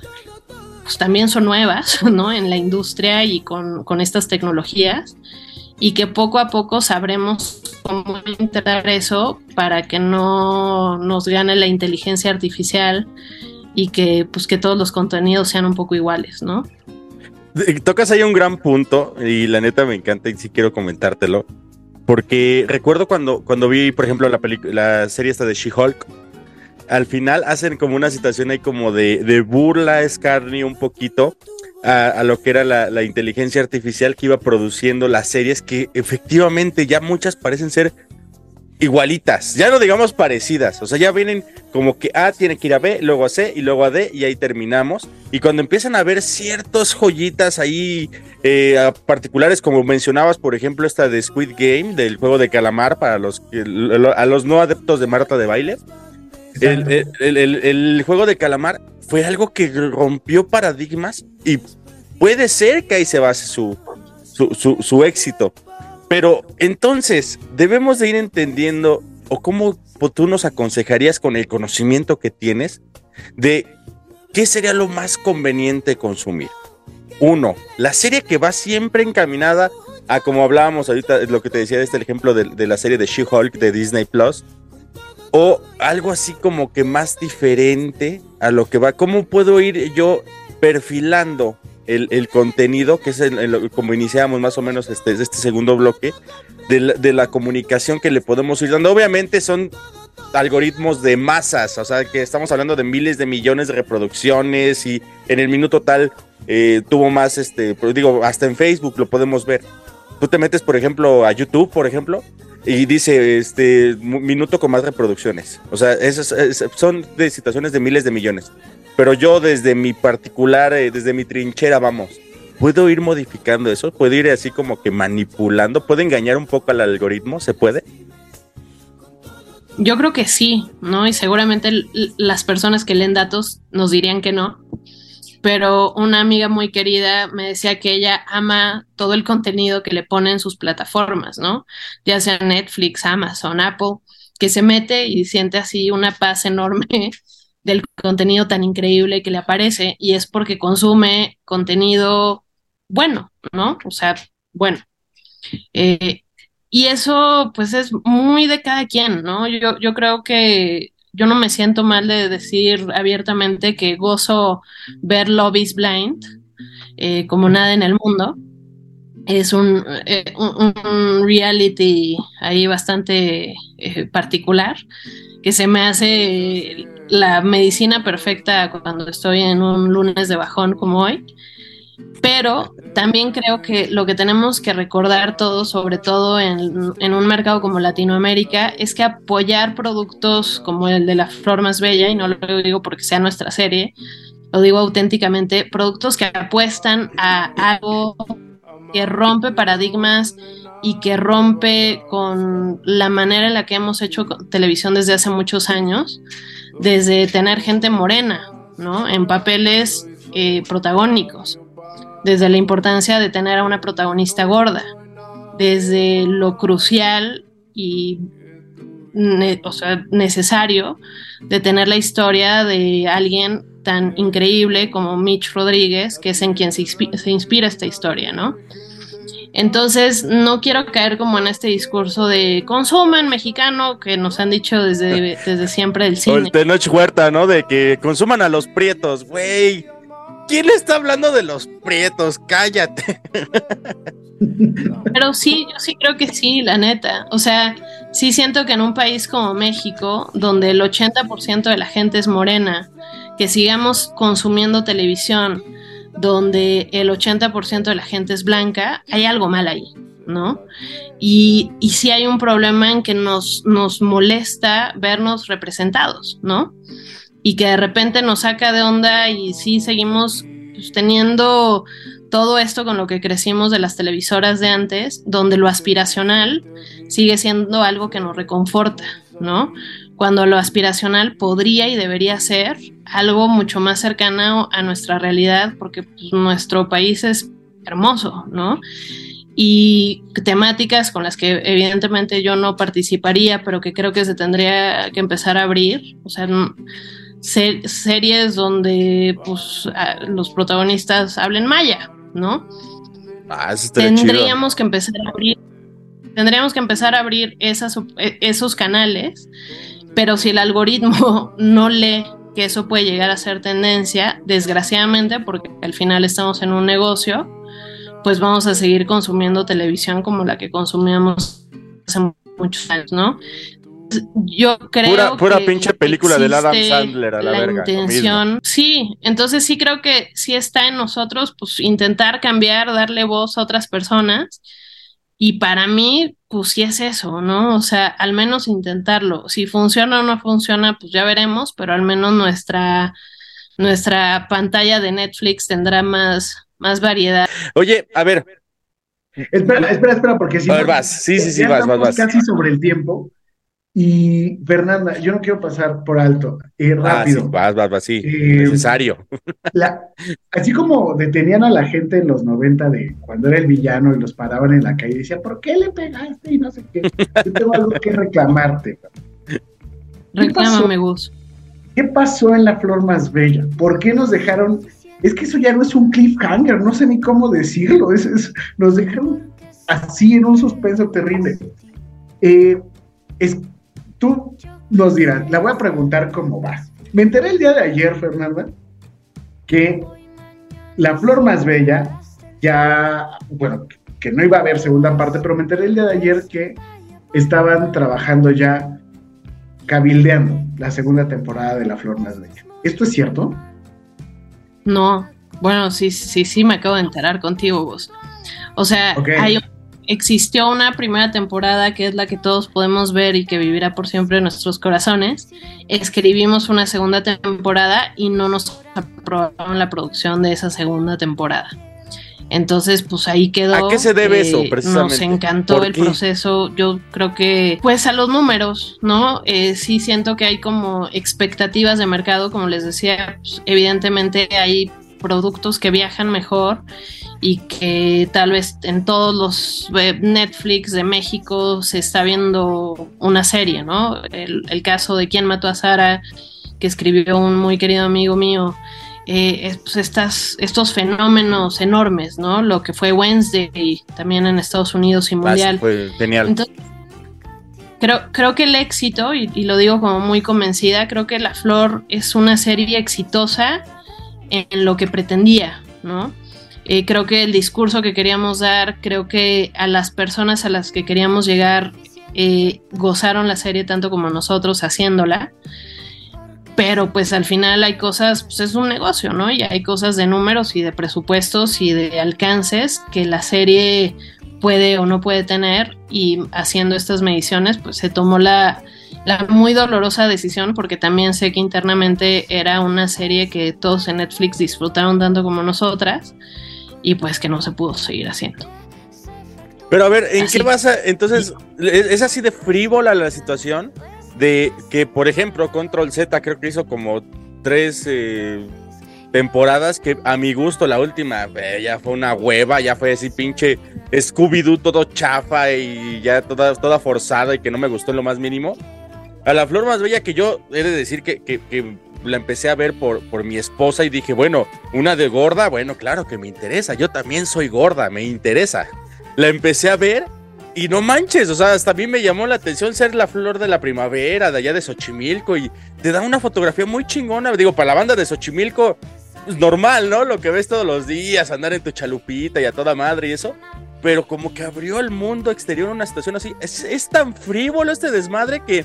pues también son nuevas, ¿no? En la industria y con, con estas tecnologías y que poco a poco sabremos cómo integrar eso para que no nos gane la inteligencia artificial y que pues que todos los contenidos sean un poco iguales, ¿no? Tocas ahí un gran punto y la neta me encanta y sí quiero comentártelo. Porque recuerdo cuando, cuando vi, por ejemplo, la, la serie esta de She-Hulk, al final hacen como una situación ahí como de, de burla, escarnio un poquito a, a, lo que era la, la, inteligencia artificial que iba produciendo las series que efectivamente ya muchas parecen ser igualitas, ya no digamos parecidas, o sea, ya vienen como que A tiene que ir a B, luego a C y luego a D y ahí terminamos. Y cuando empiezan a ver ciertas joyitas ahí eh, particulares, como mencionabas, por ejemplo, esta de Squid Game, del juego de calamar para los a los no adeptos de Marta de baile. El, el, el, el, juego de calamar fue algo que rompió paradigmas y puede ser que ahí se base su, su, su, éxito. Pero entonces debemos de ir entendiendo o cómo tú nos aconsejarías con el conocimiento que tienes de qué sería lo más conveniente consumir. Uno, la serie que va siempre encaminada a como hablábamos ahorita, lo que te decía de este ejemplo de la serie de She-Hulk de Disney Plus, o algo así como que más diferente a lo que va. ¿Cómo puedo ir yo perfilando el, el contenido, que es el, como iniciamos más o menos este, este segundo bloque, de la, de la, comunicación que le podemos ir dando? Obviamente son algoritmos de masas, o sea que estamos hablando de miles de millones de reproducciones y en el minuto tal eh, tuvo más, este, digo, hasta en Facebook lo podemos ver. Tú te metes, por ejemplo, a YouTube, por ejemplo, y dice este minuto con más reproducciones. O sea, esas, son de situaciones de miles de millones. Pero yo desde mi particular, eh, desde mi trinchera, vamos, ¿puedo ir modificando eso? ¿Puedo ir así como que manipulando? ¿Puedo engañar un poco al algoritmo? ¿Se puede? Yo creo que sí, ¿no? Y seguramente las personas que leen datos nos dirían que no. Pero una amiga muy querida me decía que ella ama todo el contenido que le pone en sus plataformas, ¿no? Ya sea Netflix, Amazon, Apple, que se mete y siente así una paz enorme del contenido tan increíble que le aparece y es porque consume contenido bueno, ¿no? O sea, bueno. Eh, y eso pues es muy de cada quien, ¿no? Yo, yo creo que yo no me siento mal de decir abiertamente que gozo ver Love Blind eh, como nada en el mundo. Es un, eh, reality ahí bastante eh, particular que se me hace la medicina perfecta cuando estoy en un lunes de bajón como hoy. Pero también creo que lo que tenemos que recordar todos, sobre todo en, un mercado como Latinoamérica, es que apoyar productos como el de la Flor Más Bella, y no lo digo porque sea nuestra serie, lo digo auténticamente, productos que apuestan a algo que rompe paradigmas y que rompe con la manera en la que hemos hecho televisión desde hace muchos años, desde tener gente morena, ¿no? En papeles eh, protagónicos desde la importancia de tener a una protagonista gorda, desde lo crucial y o sea, necesario de tener la historia de alguien tan increíble como Mitch Rodríguez, que es en quien se, inspi se inspira esta historia, ¿no? Entonces, no quiero caer como en este discurso de consuman mexicano que nos han dicho desde, desde siempre del cine. O de Noche Huerta, ¿no? De que consuman a los prietos, güey. ¿Quién le está hablando de los prietos? Cállate. Pero sí, yo sí creo que sí, la neta. O sea, sí siento que en un país como México, donde el 80% de la gente es morena, que sigamos consumiendo televisión, donde el 80% de la gente es blanca, hay algo mal ahí, ¿no? Y, y sí hay un problema en que nos, nos molesta vernos representados, ¿no? Y que de repente nos saca de onda y sí seguimos pues, teniendo todo esto con lo que crecimos de las televisoras de antes, donde lo aspiracional sigue siendo algo que nos reconforta, ¿no? Cuando lo aspiracional podría y debería ser algo mucho más cercano a nuestra realidad, porque pues, nuestro país es hermoso, ¿no? y temáticas con las que evidentemente yo no participaría, pero que creo que se tendría que empezar a abrir, o sea, series donde pues, los protagonistas hablen maya, ¿no? Ah, tendríamos que empezar a abrir, tendríamos que empezar a abrir esas, e, esos canales, pero si el algoritmo no lee que eso puede llegar a ser tendencia, desgraciadamente, porque al final estamos en un negocio, pues vamos a seguir consumiendo televisión como la que consumíamos hace muchos años, ¿no? Yo creo pura, pura pinche película del Adam Sandler a la, verga, intención sí entonces sí creo que sí está en nosotros pues intentar cambiar darle voz a otras personas y para mí pues sí es eso no o sea al menos intentarlo si funciona o no funciona pues ya veremos pero al menos nuestra nuestra pantalla de Netflix tendrá más más variedad oye a ver Espera, espera, espera, porque si. A ver, vas. Sí, sí, sí, vas, vas, vas. Casi sobre el tiempo. Y Fernanda, yo no quiero pasar por alto, eh, rápido. Ah, sí, vas, vas, vas, sí, eh, necesario. así como detenían a la gente en los 90 de cuando era el villano y los paraban en la calle y decían, ¿por qué le pegaste? Y no sé qué. Yo tengo algo que reclamarte. Reclámame, Gus. ¿Qué pasó en la flor más bella? ¿Por qué nos dejaron? Es que eso ya no es un cliffhanger, no sé ni cómo decirlo. Es, nos dejaron así en un suspenso terrible. Eh, es, tú nos dirás, la voy a preguntar cómo va. Me enteré el día de ayer, Fernanda, que La Flor Más Bella ya, bueno, que no iba a haber segunda parte, pero me enteré el día de ayer que estaban trabajando ya cabildeando la segunda temporada de La Flor Más Bella. ¿Esto es cierto? No, bueno, sí, sí, sí, me acabo de enterar contigo vos. O sea, hay existió una primera temporada que es la que todos podemos ver y que vivirá por siempre en nuestros corazones. Escribimos una segunda temporada y no nos aprobaron la producción de esa segunda temporada. Entonces, pues ahí quedó. ¿A qué se debe eso, precisamente? Nos encantó el proceso. Yo creo que, pues a los números, ¿no? Eh, sí siento que hay como expectativas de mercado, como les decía, pues, evidentemente hay productos que viajan mejor y que tal vez en todos los Netflix de México se está viendo una serie, ¿no? El, caso de Quién mató a Sara, que escribió un muy querido amigo mío, eh, pues estas, estos fenómenos enormes, ¿no? Lo que fue Wednesday también en Estados Unidos y ah, mundial. fue genial. creo, creo que el éxito, y, y lo digo como muy convencida, creo que La Flor es una serie exitosa en lo que pretendía, ¿no? Eh, creo que el discurso que queríamos dar, creo que a las personas a las que queríamos llegar eh, gozaron la serie tanto como nosotros haciéndola. Pero pues al final hay cosas, pues es un negocio, ¿no? Y hay cosas de números y de presupuestos y de alcances que la serie puede o no puede tener y haciendo estas mediciones pues se tomó la, la muy dolorosa decisión, porque también sé que internamente era una serie que todos en Netflix disfrutaron tanto como nosotras, y pues que no se pudo seguir haciendo. Pero a ver, ¿en qué basa? Entonces, ¿es así de frívola la situación? De que, por ejemplo, Control Z creo que hizo como tres eh, temporadas que a mi gusto la última eh, ya fue una hueva, ya fue así pinche Scooby-Doo todo chafa y ya toda, toda forzada y que no me gustó en lo más mínimo. A la flor más bella que yo he de decir que, la empecé a ver por, mi esposa y dije, bueno, una de gorda, bueno, claro que me interesa, yo también soy gorda, me interesa. La empecé a ver y no manches, o sea, hasta a mí me llamó la atención ser la flor de la primavera de allá de Xochimilco y te da una fotografía muy chingona, digo, para la banda de Xochimilco, pues normal, ¿no? Lo que ves todos los días, andar en tu chalupita y a toda madre y eso. Pero como que abrió el mundo exterior una situación así. Es, es tan frívolo este desmadre que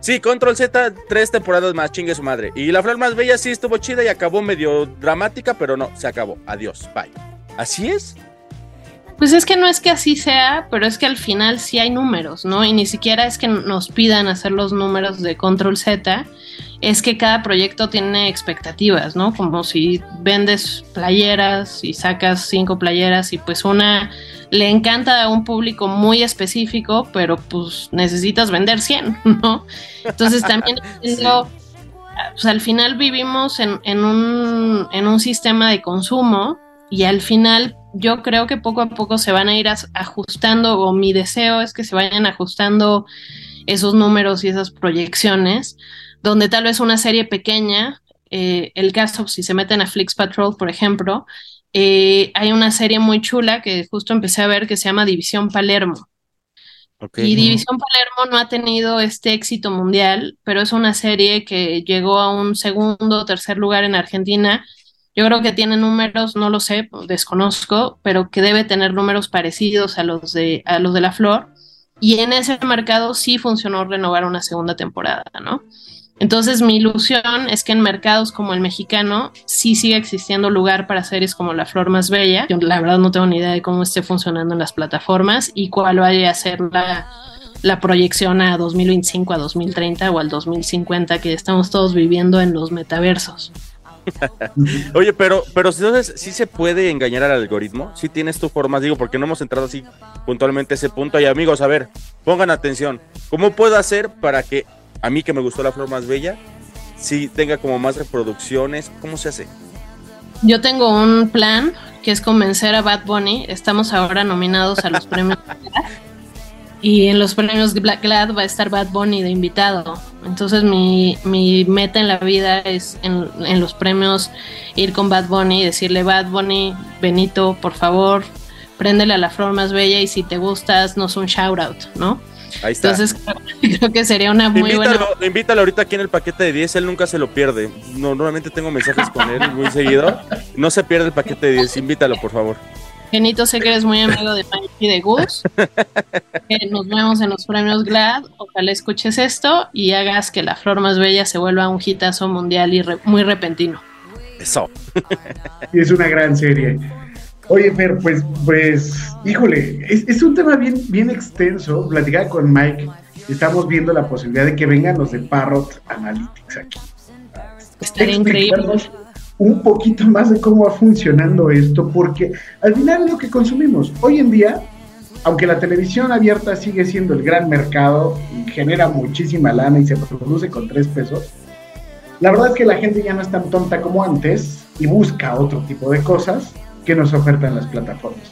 Sí, Control Z, tres temporadas más, chingue su madre. Y La Flor Más Bella sí estuvo chida y acabó medio dramática, pero no, se acabó. Adiós, bye. ¿Así es? Pues es que no es que así sea, pero es que al final sí hay números, ¿no? Y ni siquiera es que nos pidan hacer los números de Control Z, es que cada proyecto tiene expectativas, ¿no? Como si vendes playeras y sacas cinco playeras y pues una le encanta a un público muy específico, pero pues necesitas vender 100, ¿no? Entonces también pues, al final vivimos en, un, en un sistema de consumo y al final yo creo que poco a poco se van a ir ajustando, o mi deseo es que se vayan ajustando esos números y esas proyecciones, donde tal vez una serie pequeña, eh, el caso, si se meten a Flix Patrol, por ejemplo, eh, hay una serie muy chula que justo empecé a ver que se llama División Palermo. Y División Palermo no ha tenido este éxito mundial, pero es una serie que llegó a un segundo o tercer lugar en Argentina. Yo creo que tiene números, no lo sé, desconozco, pero que debe tener números parecidos a los de, a los de La Flor. Y en ese mercado sí funcionó renovar una segunda temporada, ¿no? Entonces mi ilusión es que en mercados como el mexicano sí siga existiendo lugar para series como La Flor Más Bella. Yo la verdad no tengo ni idea de cómo esté funcionando en las plataformas y cuál vaya a ser la, la proyección a 2025, a 2030 o al 2050 que estamos todos viviendo en los metaversos. Oye, pero, pero entonces sí se puede engañar al algoritmo. Sí tienes tu forma, digo, porque no hemos entrado así puntualmente a ese punto. Y amigos, a ver, pongan atención. ¿Cómo puedo hacer para que a mí que me gustó la flor más bella, sí tenga como más reproducciones? ¿Cómo se hace? Yo tengo un plan que es convencer a Bad Bunny. Estamos ahora nominados a los premios Glad. Y en los premios Black Glad va a estar Bad Bunny de invitado. Entonces mi, mi meta en la vida es en, en los premios ir con Bad Bunny y decirle, Bad Bunny, Benito, por favor, préndele a la flor más bella y si te gustas, nos un shout out, ¿no? Ahí está. Entonces creo, que sería una muy buena... invítalo, invítalo ahorita aquí en el paquete de 10, él nunca se lo pierde. No, normalmente tengo mensajes con él muy seguido. No se pierde el paquete de 10, invítalo, por favor. Genito, sé que eres muy amigo de Mike y de Gus. Eh, nos vemos en los premios GLAD. Ojalá escuches esto y hagas que la flor más bella se vuelva un hitazo mundial y re- muy repentino. Eso. Y es una gran serie. Oye, Fer, pues, pues, híjole, es, es un tema bien, bien extenso. Platicaba con Mike, estamos viendo la posibilidad de que vengan los de Parrot Analytics aquí. Estaría increíble. Un poquito más de cómo va funcionando esto, porque al final lo que consumimos. Hoy en día, aunque la televisión abierta sigue siendo el gran mercado y genera muchísima lana y se produce con tres pesos, la verdad es que la gente ya no es tan tonta como antes y busca otro tipo de cosas nos ofertan las plataformas.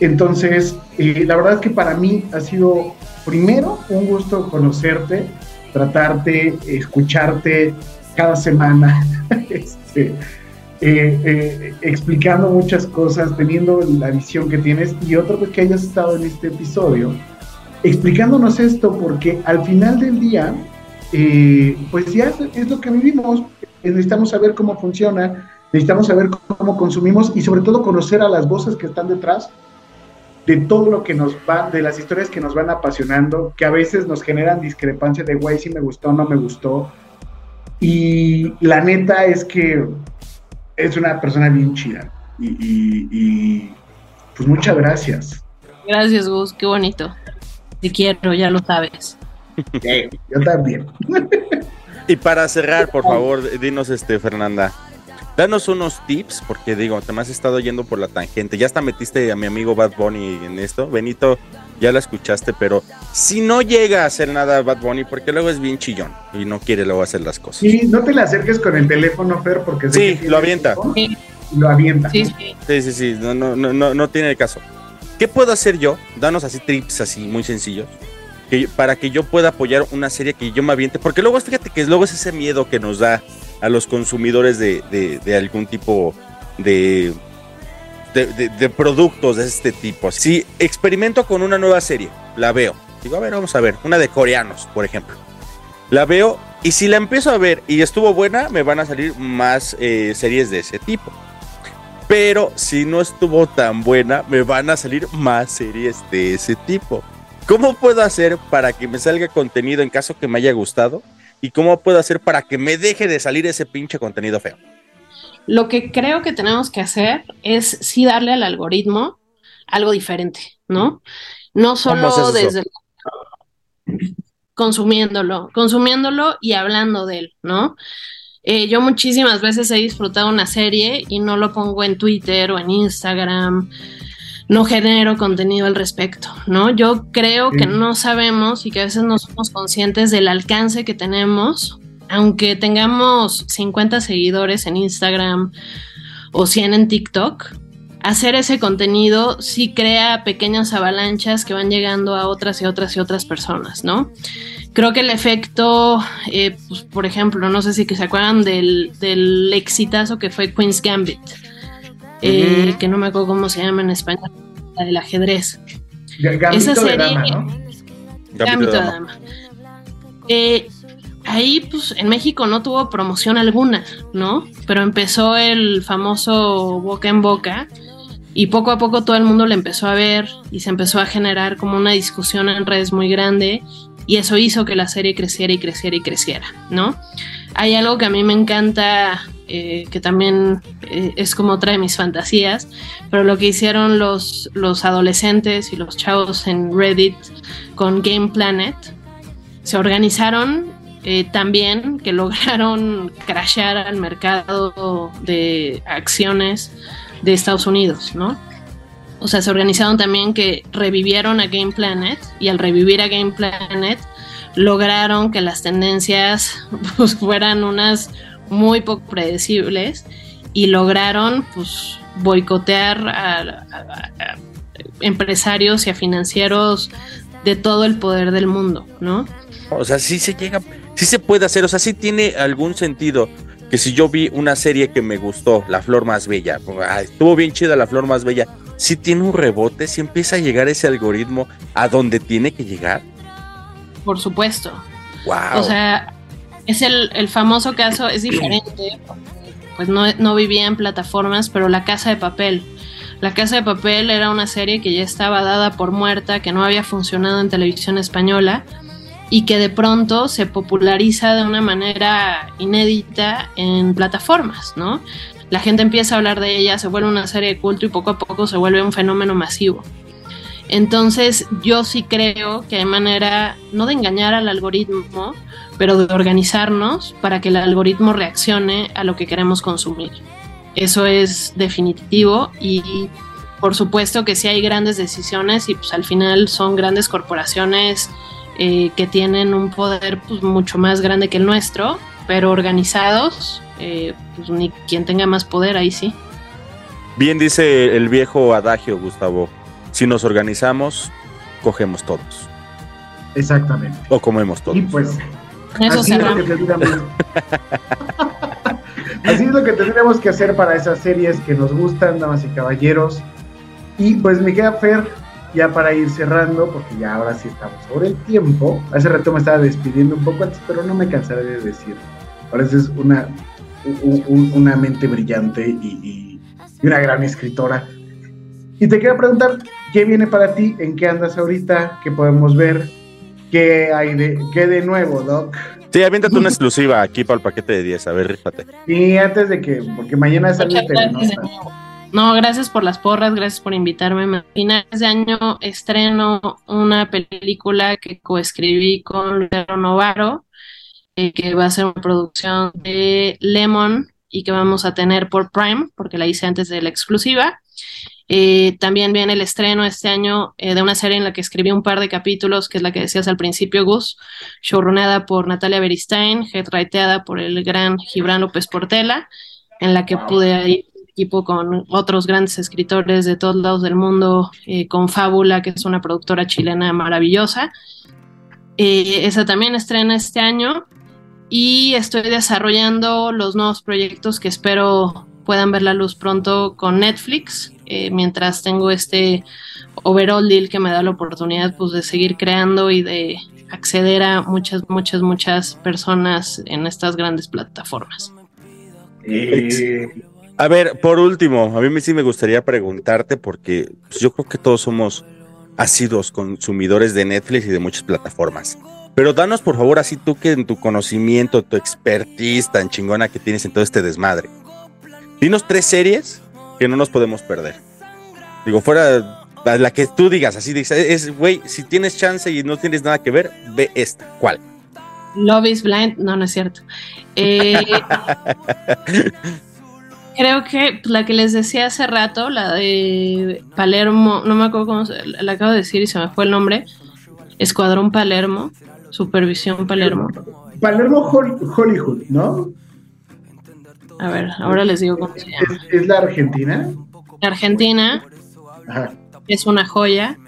Entonces, eh, la verdad es que para mí ha sido primero un gusto conocerte, tratarte, escucharte cada semana, este, eh, eh, explicando muchas cosas, teniendo la visión que tienes y otro pues que hayas estado en este episodio explicándonos esto porque al final del día pues ya es lo que vivimos necesitamos saber cómo funciona necesitamos saber cómo consumimos y sobre todo conocer a las voces que están detrás de todo lo que nos va, de las historias que nos van apasionando, que a veces nos generan discrepancia de, güey, si me gustó o no me gustó. Y la neta es que es una persona bien chida. Y, y- y, pues muchas gracias. Gracias, Gus, qué bonito. Te quiero, ya lo sabes. Yo también. Y para cerrar, por favor, dinos, este, Fernanda. Danos unos tips, porque digo, te me has estado yendo por la tangente. Ya hasta metiste a mi amigo Bad Bunny en esto. Benito, ya la escuchaste, pero si no llega a hacer nada Bad Bunny, porque luego es bien chillón y no quiere luego hacer las cosas. Sí, no te le acerques con el teléfono, Fer, porque Sí, lo avienta. Sí, Lo avienta. sí, ¿no? sí. Sí, sí, sí, no, no, no, no, no tiene caso. ¿Qué puedo hacer yo? Danos así tips así muy sencillos. Que, para que yo pueda apoyar una serie que yo me aviente. Porque luego, fíjate que luego es ese miedo que nos da a los consumidores de, de- algún tipo de- de productos de este tipo. Si experimento con una nueva serie, la veo. Digo, a ver, vamos a ver. Una de coreanos, por ejemplo. La veo y si la empiezo a ver y estuvo buena, me van a salir más eh, series de ese tipo. Pero si no estuvo tan buena, me van a salir más series de ese tipo. ¿Cómo puedo hacer para que me salga contenido en caso que me haya gustado? ¿Y cómo puedo hacer para que me deje de salir ese pinche contenido feo? Lo que creo que tenemos que hacer es sí darle al algoritmo algo diferente, ¿no? No ¿Cómo solo desde consumiéndolo, consumiéndolo y hablando de él, ¿no? Eh, yo muchísimas veces he disfrutado una serie y no lo pongo en Twitter o en Instagram, no genero contenido al respecto, ¿no? Yo creo que Sí. no sabemos y que a veces no somos conscientes del alcance que tenemos, aunque tengamos 50 seguidores en Instagram o 100 en TikTok, hacer ese contenido sí crea pequeñas avalanchas que van llegando a otras y otras y otras personas, ¿no? Creo que el efecto, eh, pues, por ejemplo, no sé si que se acuerdan del, del exitazo que fue Queen's Gambit, eh, que no me acuerdo cómo se llama en español, la del ajedrez. Gambito Esa de serie- dama, ¿no? Gambito Gambito de de dama. Dama. Eh, ahí, pues, en México no tuvo promoción alguna, ¿no? Pero empezó el famoso boca en boca y poco a poco todo el mundo le empezó a ver y se empezó a generar como una discusión en redes muy grande y eso hizo que la serie creciera y creciera y creciera, ¿no? Hay algo que a mí me encanta, eh, que también eh, es como otra de mis fantasías, pero lo que hicieron los, los adolescentes y los chavos en Reddit con Game Planet, se organizaron eh, también que lograron crashear al mercado de acciones de Estados Unidos, ¿no? O sea, se organizaron también que revivieron a Game Planet y al revivir a Game Planet lograron que las tendencias pues, fueran unas muy poco predecibles y lograron pues boicotear a, a- a empresarios y a financieros de todo el poder del mundo, ¿no? O sea, sí se llega, sí se puede hacer, o sea, sí tiene algún sentido que si yo vi una serie que me gustó, La Flor Más Bella, ah, estuvo bien chida La Flor Más Bella, sí tiene un rebote, sí empieza a llegar ese algoritmo a donde tiene que llegar. Por supuesto. Wow. O sea, es el, el famoso caso, es diferente, pues no, no vivía en plataformas, pero La Casa de Papel. La Casa de Papel era una serie que ya estaba dada por muerta, que no había funcionado en televisión española y que de pronto se populariza de una manera inédita en plataformas, ¿no? La gente empieza a hablar de ella, se vuelve una serie de culto y poco a poco se vuelve un fenómeno masivo. Entonces yo sí creo que hay manera, no de engañar al algoritmo, pero de organizarnos para que el algoritmo reaccione a lo que queremos consumir. Eso es definitivo y por supuesto que sí hay grandes decisiones y pues al final son grandes corporaciones eh, que tienen un poder pues, mucho más grande que el nuestro, pero organizados, eh, pues ni quien tenga más poder ahí sí. Bien dice el viejo adagio, Gustavo, si nos organizamos, cogemos todos, Exactamente. o comemos todos. Y pues, Eso así es, lo que cerramos. tendríamos, así es lo que tendríamos que hacer para esas series que nos gustan, damas y caballeros. Y pues me queda Fer, ya para ir cerrando, porque ya ahora sí estamos sobre el tiempo. Hace rato me estaba despidiendo un poco antes, pero no me cansaré de decir. Es una, un- un- una mente brillante y, y- una gran escritora. Y te quiero preguntar, ¿qué viene para ti? ¿En qué andas ahorita? ¿Qué podemos ver? ¿Qué hay de, qué de nuevo, Doc? Sí, aviéntate una exclusiva aquí para el paquete de 10, a ver, rífate. Y antes de que, porque mañana sale gracias. Telenota. No, gracias por las porras, gracias por invitarme. A finales de año estreno una película que coescribí con Lucero Novaro, eh, que va a ser una producción de Lemon y que vamos a tener por Prime, porque la hice antes de la exclusiva. Eh, también viene el estreno este año eh, de una serie en la que escribí un par de capítulos, que es la que decías al principio, Gus, showrunada por Natalia Beristain, headwriteada por el gran Gibran López Portela, en la que pude ir equipo con otros grandes escritores de todos lados del mundo, eh, con Fábula, que es una productora chilena maravillosa. Eh, esa también estrena este año y estoy desarrollando los nuevos proyectos que espero puedan ver la luz pronto con Netflix, eh, mientras tengo este overall deal que me da la oportunidad pues, de seguir creando y de acceder a muchas, muchas, muchas personas en estas grandes plataformas. Eh, A ver, por último, a mí sí me gustaría preguntarte porque pues, yo creo que todos somos ácidos consumidores de Netflix y de muchas plataformas. Pero danos por favor así tú que en tu conocimiento, tu expertise tan chingona que tienes en todo este desmadre. Dinos tres series que no nos podemos perder. Digo, fuera la, la que tú digas, así dices, es, güey, si tienes chance y no tienes nada que ver, ve esta. ¿Cuál? Love is Blind, no, no es cierto. Eh, creo que la que les decía hace rato, la de Palermo, no me acuerdo cómo se, la acabo de decir y se me fue el nombre, Escuadrón Palermo, Supervisión Palermo. Palermo Hol- Hollywood, ¿no? A ver, ahora les digo cómo se llama. ¿Es, es la Argentina? Argentina, Ajá. es una joya.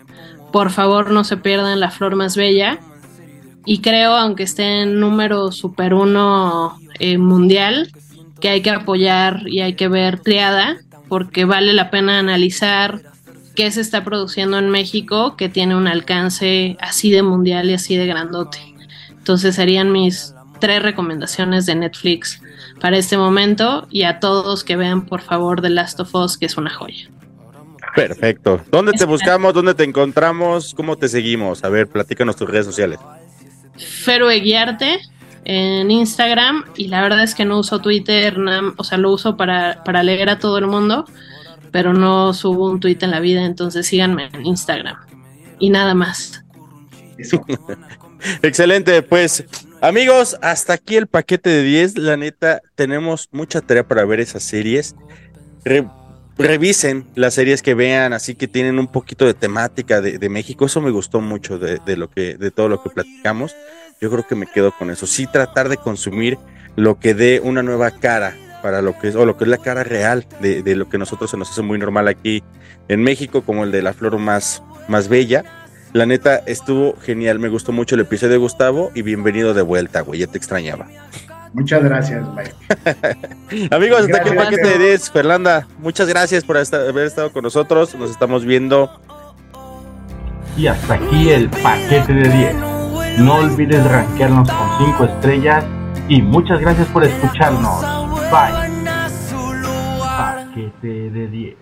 Por favor, no se pierdan la flor más bella. Y creo, aunque esté en número super uno eh, mundial, que hay que apoyar y hay que ver triada, porque vale la pena analizar qué se está produciendo en México que tiene un alcance así de mundial y así de grandote. Entonces serían mis tres recomendaciones de Netflix para este momento y a todos que vean por favor The Last of Us, que es una joya. Perfecto. ¿Dónde te buscamos? ¿Dónde te encontramos? ¿Cómo te seguimos? A ver, platícanos tus redes sociales. Fero Eguiarte en Instagram y la verdad es que no uso Twitter, nam- o sea, lo uso para, para leer a todo el mundo, pero no subo un tweet en la vida, entonces síganme en Instagram. Y nada más. Excelente, pues amigos, hasta aquí el paquete de 10. La neta, tenemos mucha tarea para ver esas series. Re- revisen las series que vean, así que tienen un poquito de temática de, México. Eso me gustó mucho de, de lo que, de todo lo que platicamos. Yo creo que me quedo con eso. Sí, tratar de consumir lo que dé una nueva cara para lo que es, o lo que es la cara real de, de lo que nosotros se nos hace muy normal aquí en México, como el de la flor más, más bella. La neta estuvo genial, me gustó mucho el episodio de Gustavo y bienvenido de vuelta, güey, ya te extrañaba. Muchas gracias, Mike. Amigos, hasta aquí el paquete de 10. Fernanda, muchas gracias por haber estado con nosotros. Nos estamos viendo. Y hasta aquí el paquete de 10. No olvides rankearnos con 5 estrellas y muchas gracias por escucharnos. Bye. Paquete de 10.